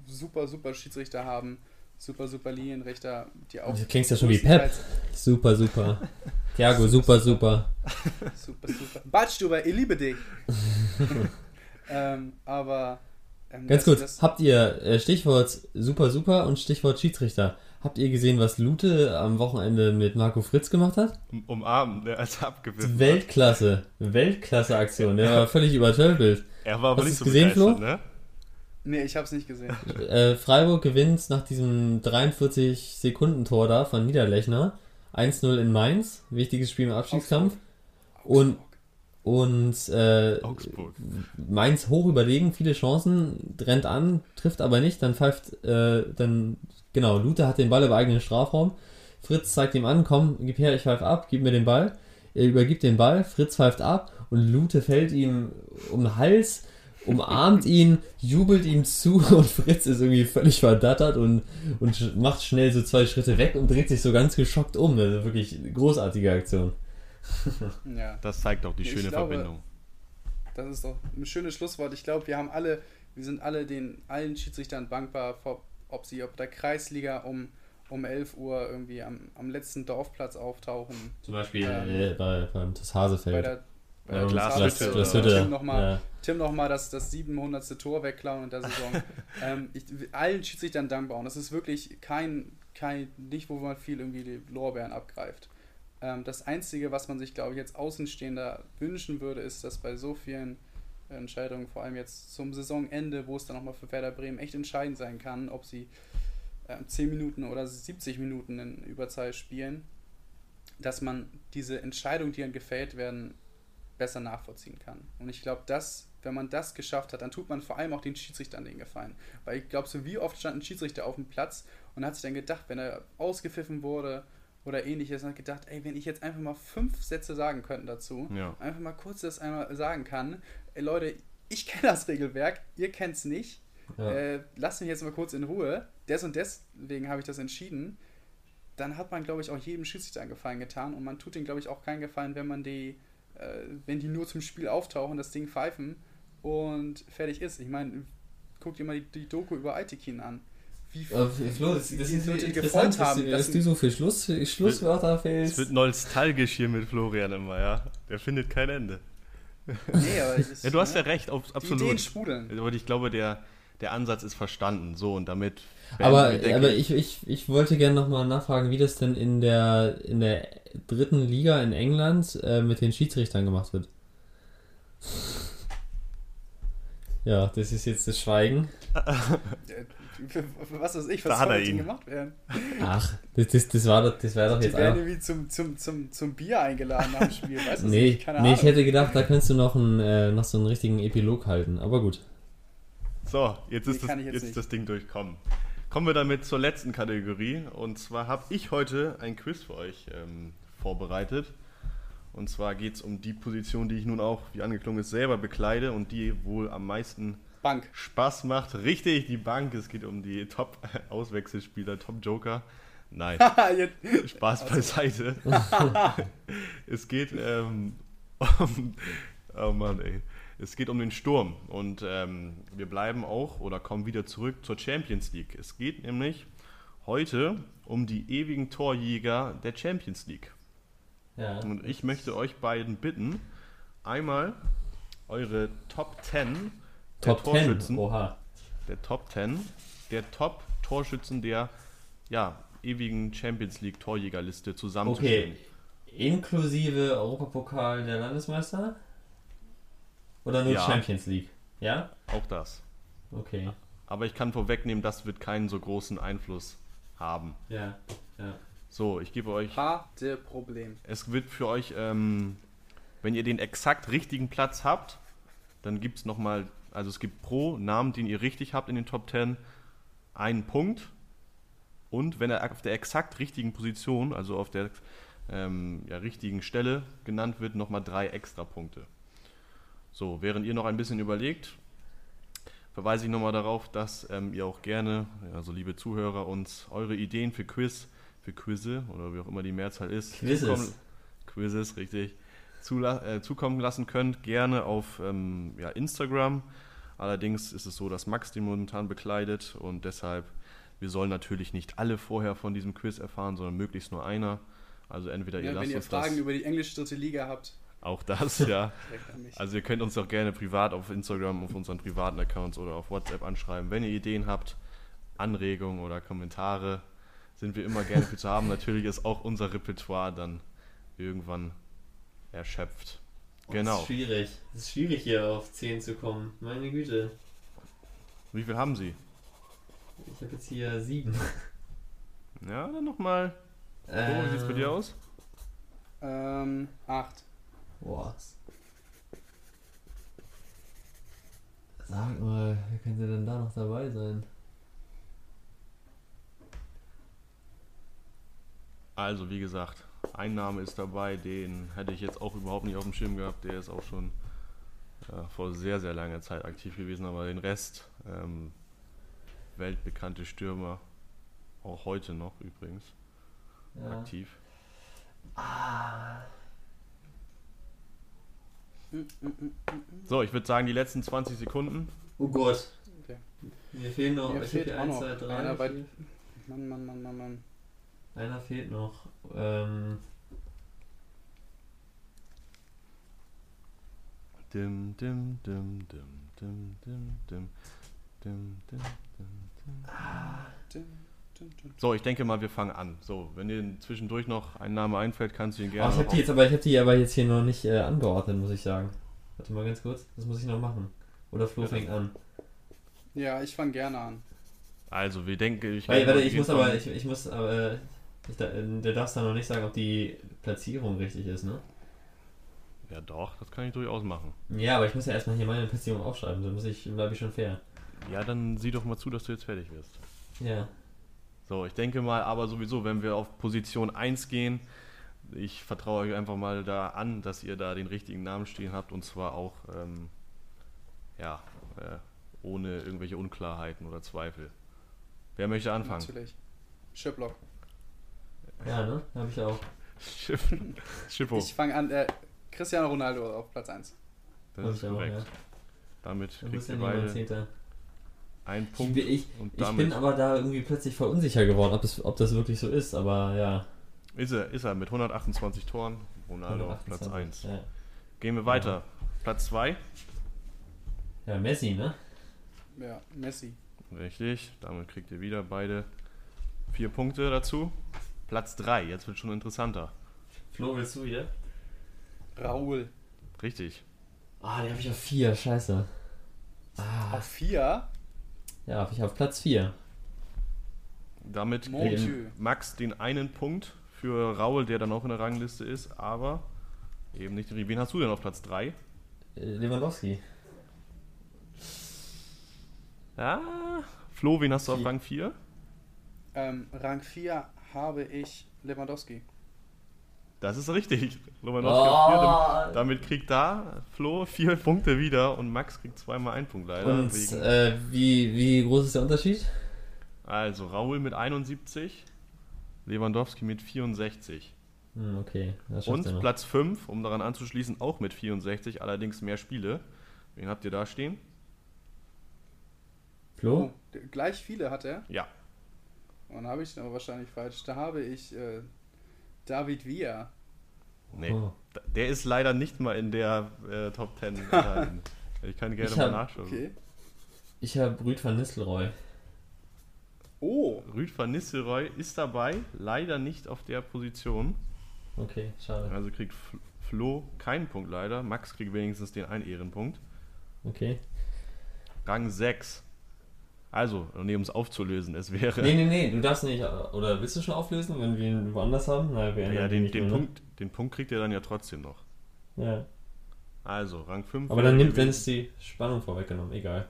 super, super Schiedsrichter haben, super, super Linienrichter, die auch. Du klingst ja schon wie Pep. Super, super. Thiago, super, super. Super, super. Badstuber, ich liebe dich. ähm, aber. Ähm, Ganz kurz, habt ihr äh, Stichwort super, super und Stichwort Schiedsrichter. Habt ihr gesehen, was Lute am Wochenende mit Marco Fritz gemacht hat? Umarmen, der als abgewiffen Weltklasse. Weltklasse-Aktion. Der war völlig übertölpelt. Er war aber Hast nicht so gesehen, Flo? ne? Nee, ich hab's nicht gesehen. Äh, Freiburg gewinnt nach diesem 43-Sekunden-Tor da von Niederlechner. 1-0 in Mainz. Wichtiges Spiel im Abstiegskampf. Und Und äh, Mainz hoch überlegen, viele Chancen, rennt an, trifft aber nicht, dann pfeift, äh, dann, genau, Luther hat den Ball im eigenen Strafraum. Fritz zeigt ihm an, komm, gib her, ich pfeife ab, gib mir den Ball. Er übergibt den Ball, Fritz pfeift ab und Lute fällt ihm um den Hals, umarmt ihn, jubelt ihm zu und Fritz ist irgendwie völlig verdattert und, und macht schnell so zwei Schritte weg und dreht sich so ganz geschockt um. Also wirklich großartige Aktion. Ja. Das zeigt auch die ich schöne glaube, Verbindung. Das ist doch ein schönes Schlusswort. Ich glaube, wir haben alle, wir sind alle den allen Schiedsrichtern dankbar, ob sie ob der Kreisliga um um 11 Uhr irgendwie am, am letzten Dorfplatz auftauchen. Zum Beispiel ähm, äh, bei, beim das Hasefeld. Bei der, bei der Glashütte. Das, Tim nochmal ja. Tim noch mal das, das 700. Tor wegklauen in der Saison. ähm, ich, allen Schiedsrichtern dankbar. Und das ist wirklich kein, kein, nicht wo man viel irgendwie die Lorbeeren abgreift. Ähm, das Einzige, was man sich, glaube ich, jetzt Außenstehender wünschen würde, ist, dass bei so vielen Entscheidungen, vor allem jetzt zum Saisonende, wo es dann nochmal für Werder Bremen echt entscheidend sein kann, ob sie äh, 10 Minuten oder 70 Minuten in Überzahl spielen, dass man diese Entscheidungen, die dann gefällt werden, besser nachvollziehen kann. Und ich glaube, dass, wenn man das geschafft hat, dann tut man vor allem auch den Schiedsrichtern den Gefallen. Weil ich glaube, so wie oft stand ein Schiedsrichter auf dem Platz und hat sich dann gedacht, wenn er ausgepfiffen wurde oder ähnliches, hat gedacht, ey, wenn ich jetzt einfach mal fünf Sätze sagen könnte dazu, ja. einfach mal kurz das einmal sagen kann, ey Leute, ich kenne das Regelwerk, ihr kennt es nicht, ja. äh, lasst mich jetzt mal kurz in Ruhe, des und deswegen habe ich das entschieden, dann hat man, glaube ich, auch jedem Schiedsrichter einen Gefallen getan und man tut ihm, glaube ich, auch keinen Gefallen, wenn man die, äh, wenn die nur zum Spiel auftauchen, das Ding pfeifen und fertig ist. Ich meine, guck dir mal die, die Doku über Aitikin an. Wie, äh, Flo, das, das ist Leute interessant, haben, dass, dass du so viel Schluss, Schlusswörter fällst. Es wird nostalgisch hier mit Florian immer, ja. Der findet kein Ende. Nee, aber ist, ja, du hast ja recht, absolut. Die Ideen sprudeln. Aber ich glaube, der, der Ansatz ist verstanden. So, und damit. Aber, aber ich, ich, ich wollte gerne nochmal nachfragen, wie das denn in der, in der dritten Liga in England äh, mit den Schiedsrichtern gemacht wird. Ja, das ist jetzt das Schweigen. was weiß ich, was soll denn gemacht werden? Ach, das, das, das, war, doch, das war doch jetzt Die werden irgendwie zum, zum, zum, zum Bier eingeladen am Spiel, weißt du? nee, nee ich hätte gedacht, da kannst du noch, einen, äh, noch so einen richtigen Epilog halten, aber gut. So, jetzt ist, das, jetzt, jetzt ist das Ding durchkommen. Kommen wir damit zur letzten Kategorie. Und zwar habe ich heute ein Quiz für euch ähm, vorbereitet. Und zwar geht es um die Position, die ich nun auch, wie angeklungen ist, selber bekleide und die wohl am meisten Bank. Spaß macht. Richtig, die Bank. Es geht um die Top-Auswechselspieler, Top-Joker. Nein, Spaß beiseite. es geht ähm, um. Oh Mann, ey. Es geht um den Sturm und ähm, wir bleiben auch oder kommen wieder zurück zur Champions League. Es geht nämlich heute um die ewigen Torjäger der Champions League. Ja, und ich möchte euch beiden bitten, einmal eure Top 10 Top der Torschützen, 10. Oha. der Top 10 der Top Torschützen der ja, ewigen Champions League Torjägerliste zusammenzustellen. Okay, inklusive Europapokal der Landesmeister? Oder nur ja. Champions League? Ja? Auch das. Okay. Aber ich kann vorwegnehmen, das wird keinen so großen Einfluss haben. Ja, ja. So, ich gebe euch. Harte Problem. Es wird für euch, ähm, wenn ihr den exakt richtigen Platz habt, dann gibt es nochmal, also es gibt pro Namen, den ihr richtig habt in den Top 10, einen Punkt. Und wenn er auf der exakt richtigen Position, also auf der ähm, ja, richtigen Stelle genannt wird, nochmal drei extra Punkte. So, während ihr noch ein bisschen überlegt, verweise ich nochmal darauf, dass ähm, ihr auch gerne, also liebe Zuhörer, uns eure Ideen für Quiz, für Quizze oder wie auch immer die Mehrzahl ist, Quizzes, Quizzes richtig, äh, zukommen lassen könnt, gerne auf ähm, ja, Instagram. Allerdings ist es so, dass Max den momentan bekleidet und deshalb, wir sollen natürlich nicht alle vorher von diesem Quiz erfahren, sondern möglichst nur einer. Also entweder ihr ja, lasst wenn ihr Fragen über die englische dritte Liga habt, auch das, ja. Also ihr könnt uns auch gerne privat auf Instagram, auf unseren privaten Accounts oder auf WhatsApp anschreiben. Wenn ihr Ideen habt, Anregungen oder Kommentare, sind wir immer gerne für zu haben. Natürlich ist auch unser Repertoire dann irgendwann erschöpft. Genau. Das ist genau. schwierig. Es ist schwierig, hier auf 10 zu kommen. Meine Güte. Wie viel haben Sie? Ich habe jetzt hier 7. Ja, dann nochmal. Äh, oh, wie sieht's bei dir aus? Ähm, 8. Boah. Sag mal, wer könnte denn da noch dabei sein? Also, wie gesagt, ein Name ist dabei, den hätte ich jetzt auch überhaupt nicht auf dem Schirm gehabt. Der ist auch schon ja, vor sehr, sehr langer Zeit aktiv gewesen, aber den Rest, ähm, weltbekannte Stürmer, auch heute noch übrigens, ja. aktiv. Ah. So, ich würde sagen, die letzten 20 Sekunden. Oh Gott. Okay. Mir fehlen noch. Mir fehlt auch 1, noch. 2, 3, Einer bei, Mann, Mann, Mann, Mann, Mann. Einer fehlt noch. Ähm. Dim, dim, dim, dim, dim, dim, dim, dim, dim, dim, ah. dim. So, ich denke mal, wir fangen an. So, wenn dir zwischendurch noch ein Name einfällt, kannst du ihn gerne. Oh, ich habe die jetzt aber, ich habe die aber jetzt hier noch nicht äh, angeordnet, muss ich sagen. Warte mal ganz kurz, das muss ich noch machen. Oder Flo ja. fängt an. Ja, ich fange gerne an. Also, wir denken, ich. Warte, warte ich muss aber, ich, ich muss, aber, ich, der darfst da noch nicht sagen, ob die Platzierung richtig ist, ne? Ja, doch, das kann ich durchaus machen. Ja, aber ich muss ja erstmal hier meine Platzierung aufschreiben, dann muss ich, bleibe ich schon fair. Ja, dann sieh doch mal zu, dass du jetzt fertig wirst. Ja. So, ich denke mal, aber sowieso, wenn wir auf Position 1 gehen, ich vertraue euch einfach mal da an, dass ihr da den richtigen Namen stehen habt und zwar auch ähm, ja, äh, ohne irgendwelche Unklarheiten oder Zweifel. Wer möchte anfangen? Natürlich. Schiplock. Ja, ne? Habe ich auch. Schippo. Ich fange an. Äh, Cristiano Ronaldo auf Platz 1. Das ist korrekt. Auch, ja. Damit kriegt ihr beide ein Punkt. Ich, ich, ich bin aber da irgendwie plötzlich verunsicher geworden, ob das, ob das wirklich so ist, aber ja. Ist er, ist er mit 128 Toren. Ronaldo auf Platz 1. Ja. Gehen wir weiter. Ja. Platz 2. Ja, Messi, ne? Ja, Messi. Richtig, damit kriegt ihr wieder beide vier Punkte dazu. Platz 3, jetzt wird schon interessanter. Flo, willst du wieder? Raul. Richtig. Ah, den habe ich auf 4, scheiße. Ah. Auf 4? Ja, habe ich auf Platz 4. Damit kriegt Max den einen Punkt für Raul, der dann auch in der Rangliste ist, aber eben nicht. Wen hast du denn auf Platz 3? Äh, Lewandowski. Ja, Flo, wen hast du auf Rang 4? Ähm, Rang 4 habe ich Lewandowski. Das ist richtig. Lewandowski oh. vier, damit kriegt da Flo vier Punkte wieder und Max kriegt zweimal einen Punkt leider. Und äh, wie, wie groß ist der Unterschied? Also Raul mit 71, Lewandowski mit 64. Hm, okay. Und Platz 5, um daran anzuschließen, auch mit 64, allerdings mehr Spiele. Wen habt ihr da stehen? Flo? Oh, gleich viele hat er? Ja. Und dann habe ich aber wahrscheinlich falsch. Da habe ich äh, David Villa. Nee, oh. der ist leider nicht mal in der äh, Top 10 ich kann gerne ich mal nachschauen. Okay. Ich habe Rüd van Nistelrooy. Oh. Rüd van Nistelrooy ist dabei, leider nicht auf der Position. Okay, schade. Also kriegt Flo keinen Punkt leider. Max kriegt wenigstens den einen Ehrenpunkt. Okay. Rang 6. Also, um es aufzulösen, es wäre. Nee, nee, nee, du darfst nicht. Oder willst du schon auflösen, wenn wir ihn woanders haben? Na, wir ja, den, den, Punkt, den Punkt kriegt er dann ja trotzdem noch. Ja. Also, Rang 5. Aber dann nimmt Dennis die Spannung vorweggenommen, egal.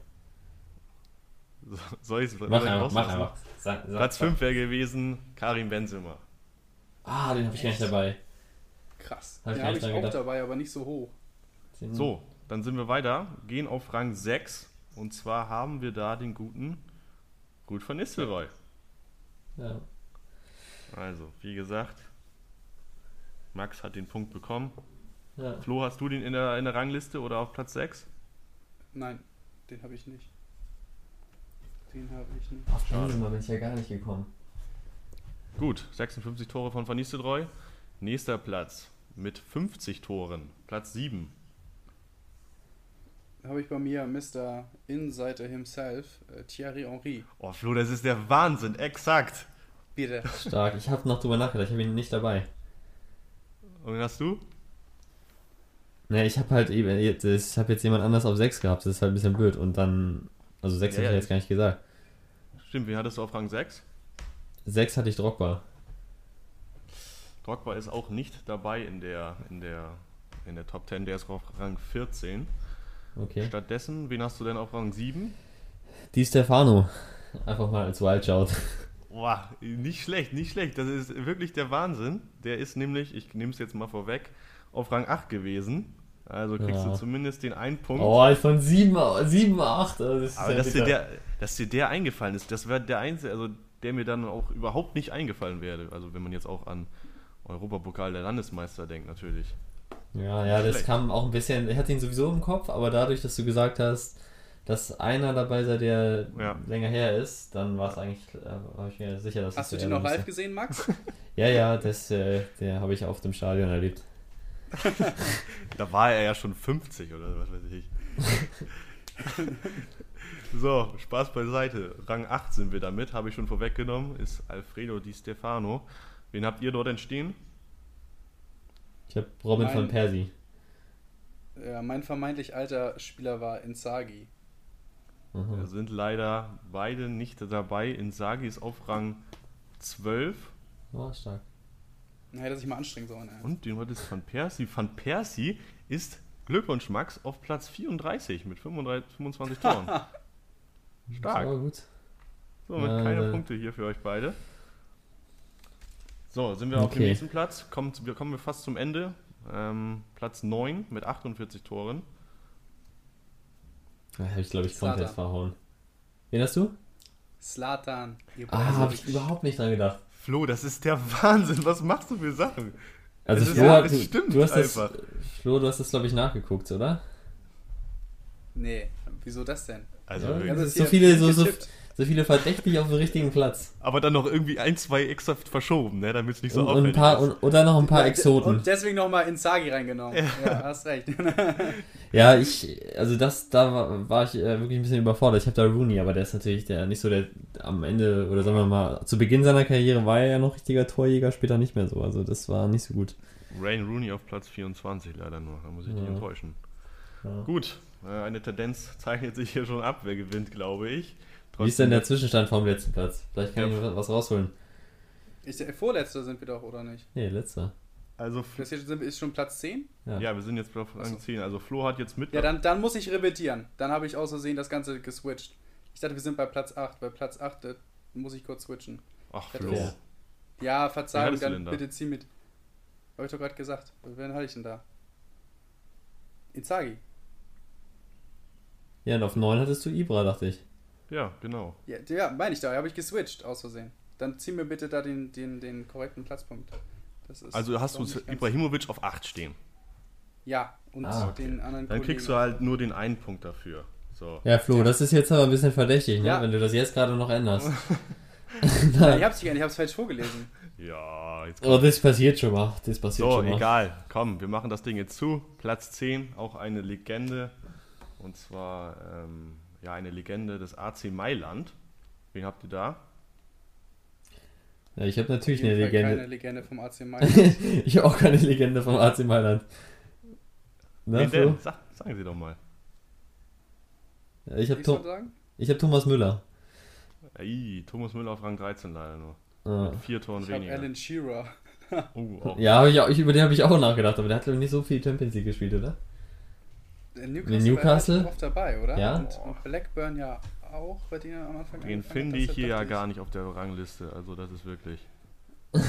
Soll ich es Mach einfach, mach einfach. Sag, sag, Platz 5 wäre gewesen Karim Benzema. Ah, den habe ich gar nicht dabei. Krass. Hab den habe ich auch gedacht. dabei, aber nicht so hoch. So, dann sind wir weiter, gehen auf Rang 6 und zwar haben wir da den guten Gut von Nistelrooy. Ja. Also, wie gesagt, Max hat den Punkt bekommen. Ja. Flo, hast du den in der, in der Rangliste oder auf Platz 6? Nein, den habe ich nicht. Den habe ich nicht. Auf Benzema bin ich ja gar nicht gekommen. Gut, 56 Tore von Van Nistelrooy. Nächster Platz mit 50 Toren, Platz 7 habe ich bei mir Mr. Insider himself, äh, Thierry Henry. Oh, Flo, das ist der Wahnsinn, exakt. Bitte. Stark, ich habe noch drüber nachgedacht, ich habe ihn nicht dabei. Und wen hast du? Ne, ich habe halt eben, ich habe jetzt jemand anders auf 6 gehabt, das ist halt ein bisschen blöd. Und dann, also 6 ja, habe ich ja, jetzt gar nicht gesagt. Stimmt, wie hattest du auf Rang 6? 6 hatte ich Drogba. Drogba ist auch nicht dabei in der, in der, in der Top 10, der ist auf Rang 14. Okay. Stattdessen, wen hast du denn auf Rang 7? Die Stefano. Einfach mal als Wildshout. Boah, nicht schlecht, nicht schlecht. Das ist wirklich der Wahnsinn. Der ist nämlich, ich nehme es jetzt mal vorweg, auf Rang 8 gewesen. Also kriegst ja. du zumindest den einen Punkt. Oh, von 7, 7 8. Das Aber dass dir, der, dass dir der eingefallen ist, das wäre der einzige, also der mir dann auch überhaupt nicht eingefallen wäre. Also wenn man jetzt auch an Europapokal der Landesmeister denkt, natürlich. Ja, ja, das kam auch ein bisschen, ich hatte ihn sowieso im Kopf, aber dadurch, dass du gesagt hast, dass einer dabei sei, der ja. länger her ist, dann war es eigentlich, äh, war ich mir sicher, dass Hast du den noch live gesehen, Max? ja, ja, das, äh, der habe ich auf dem Stadion erlebt. da war er ja schon 50 oder was weiß ich. so, Spaß beiseite. Rang 8 sind wir damit, habe ich schon vorweggenommen, ist Alfredo Di Stefano. Wen habt ihr dort entstehen? Ich habe Robin mein, van Persie. Ja, mein vermeintlich alter Spieler war Insagi. Mhm. Da sind leider beide nicht dabei. Insagi ist auf Rang 12. War oh, stark. Na, hätte sich mal anstrengen sollen. Ey. Und den ist Van Persie. Van Persie ist, Glückwunsch Max, auf Platz 34 mit 35, 25 Toren. stark. Das gut. So, mit ja, keine Punkte hier für euch beide. So, sind wir okay. auf dem nächsten Platz. Kommt, wir kommen wir fast zum Ende. Ähm, Platz 9 mit 48 Toren. Da habe ich, glaube ich, komplett verhauen. Wen hast du? Slatan. Ah, habe ich überhaupt nicht dran gedacht. Flo, das ist der Wahnsinn. Was machst du für Sachen? Also, Flo, ja, hat, stimmt du hast einfach. Das, Flo, du hast das, glaube ich, nachgeguckt, oder? Nee, wieso das denn? Also, ja, also so viele, so, so, so viele verdächtig auf dem richtigen Platz. Aber dann noch irgendwie ein, zwei extra verschoben, ne, damit es nicht so und, auffällig und ein paar, ist. Und, oder noch ein paar Exoten. Und deswegen nochmal Insagi reingenommen. Ja. ja, hast recht. ja, ich, also das, da war, war ich äh, wirklich ein bisschen überfordert. Ich habe da Rooney, aber der ist natürlich der nicht so der am Ende, oder sagen wir mal, zu Beginn seiner Karriere war er ja noch richtiger Torjäger, später nicht mehr so. Also das war nicht so gut. Rain Rooney auf Platz 24 leider nur, da muss ich ja. dich enttäuschen. Ja. Gut, äh, eine Tendenz zeichnet sich hier schon ab, wer gewinnt, glaube ich. Trotzdem Wie ist denn der Zwischenstand vom letzten Platz? Vielleicht kann ja. ich was rausholen. Ist der, Vorletzter sind wir doch, oder nicht? Nee, letzter. Also das hier ist schon Platz 10? Ja, ja wir sind jetzt auf Rang 10. Also Flo hat jetzt mit. Ja, dann, dann muss ich revidieren. Dann habe ich aus Versehen das Ganze geswitcht. Ich dachte, wir sind bei Platz 8. Bei Platz 8 äh, muss ich kurz switchen. Ach, Flo. Das, ja, Verzeihung, dann bitte zieh mit. Habe ich doch gerade gesagt. Wen hatte ich denn da? Inzagi. Ja, und auf 9 hattest du Ibra, dachte ich. Ja, genau. Ja, ja meine ich da, habe ich geswitcht aus Versehen. Dann zieh mir bitte da den, den, den korrekten Platzpunkt. also hast du Ibrahimovic auf 8 stehen. Ja, und ah, okay. den anderen Dann kriegst du halt nur den einen Punkt dafür. So. Ja, Flo, das ist jetzt aber ein bisschen verdächtig, ne? Ja. wenn du das jetzt gerade noch änderst. Nein, ich hab's nicht, ich hab's falsch vorgelesen. Ja, jetzt Oh, das passiert schon mal. Das passiert so, schon mal. egal. Komm, wir machen das Ding jetzt zu. Platz 10, auch eine Legende. Und zwar ähm, ja, eine Legende des AC Mailand. Wen habt ihr da? Ja, ich habe natürlich eine Legende. keine Legende vom AC Mailand. ich habe auch keine Legende vom AC Mailand. Na, Wen denn? Sag, sagen Sie doch mal. Ja, ich habe hab Thomas Müller. Ey, Thomas Müller auf Rang 13 leider nur. Ah. Mit vier Toren ich weniger. Alan Shearer. oh, ja, ich über den habe ich auch nachgedacht, aber der hat glaube ich nicht so viel Champions League gespielt, oder? Newcastle, Newcastle? war oft dabei, oder? Ja. Und, und Blackburn ja auch, bei denen am Anfang. Den finde ich hier ja gar nicht auf der Rangliste, also das ist wirklich.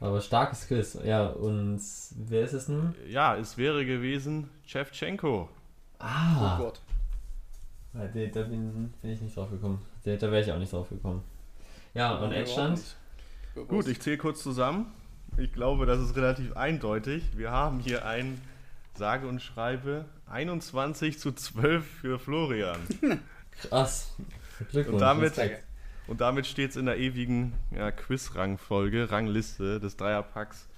Aber starkes Quiz. Ja, und wer ist es nun? Ja, es wäre gewesen Chevchenko. Ah. Oh Gott. Ja, da, da bin, bin, ich nicht drauf gekommen. Da, da wäre ich auch nicht drauf gekommen. Ja, und Endstand? Gut, ich zähle kurz zusammen. Ich glaube, das ist relativ eindeutig. Wir haben hier einen sage und schreibe 21 zu 12 für Florian. Krass. Glückwunsch. Und damit, und damit steht es in der ewigen ja, Quiz-Rangfolge, Rangliste des Dreierpacks.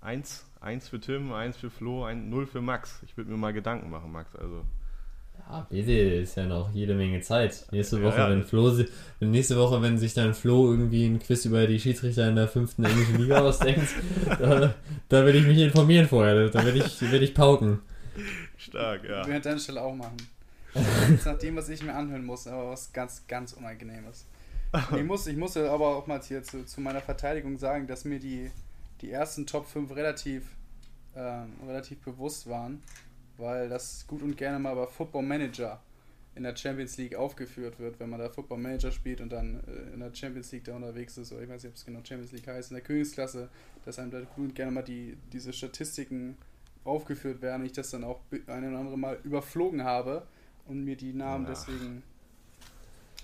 1, 1 für Tim, 1 für Flo, 1, 0 für Max. Ich würde mir mal Gedanken machen, Max. Also. Ja, bitte, ist ja noch jede Menge Zeit. Nächste Woche, ja, ja. wenn Flo, nächste Woche, wenn sich dann Flo irgendwie ein Quiz über die Schiedsrichter in der fünften englischen Liga ausdenkt, da, da werde ich mich informieren vorher. Da werde ich, werd ich pauken. Stark, ja. Ich werde an deiner Stelle auch machen. nach dem, was ich mir anhören muss, aber was ganz, ganz Unangenehmes. Ich muss, ich muss aber auch mal hier zu, zu meiner Verteidigung sagen, dass mir die, die ersten Top 5 relativ, ähm, relativ bewusst waren weil das gut und gerne mal bei Football Manager in der Champions League aufgeführt wird, wenn man da Football Manager spielt und dann äh, in der Champions League da unterwegs ist, oder ich weiß nicht, ob es genau Champions League heißt, in der Königsklasse, dass einem da gut und gerne mal die, diese Statistiken aufgeführt werden, ich das dann auch ein oder andere Mal überflogen habe und mir die Namen ja. deswegen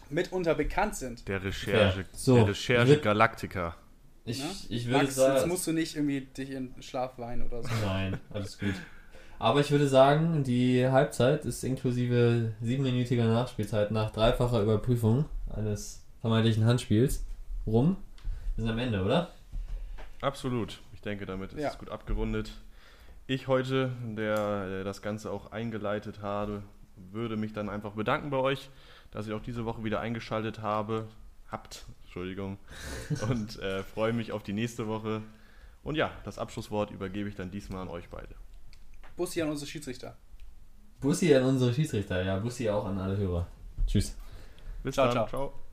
mitunter bekannt sind. Der Recherche, ja. so, der Recherche Galactica. Ich, ich würde Max, sagen. Jetzt musst du nicht irgendwie dich in Schlaf weinen oder so. Nein, alles gut. Aber ich würde sagen, die Halbzeit ist inklusive siebenminütiger Nachspielzeit nach dreifacher Überprüfung eines vermeintlichen Handspiels rum. Wir sind am Ende, oder? Absolut. Ich denke, damit ist ja. es gut abgerundet. Ich heute, der das Ganze auch eingeleitet habe, würde mich dann einfach bedanken bei euch, dass ihr auch diese Woche wieder eingeschaltet habe, habt. Entschuldigung. Und äh, freue mich auf die nächste Woche. Und ja, das Abschlusswort übergebe ich dann diesmal an euch beide. Bussi an unsere Schiedsrichter. Bussi an unsere Schiedsrichter, ja. Bussi auch an alle Hörer. Tschüss. Bis ciao, dann. ciao. ciao.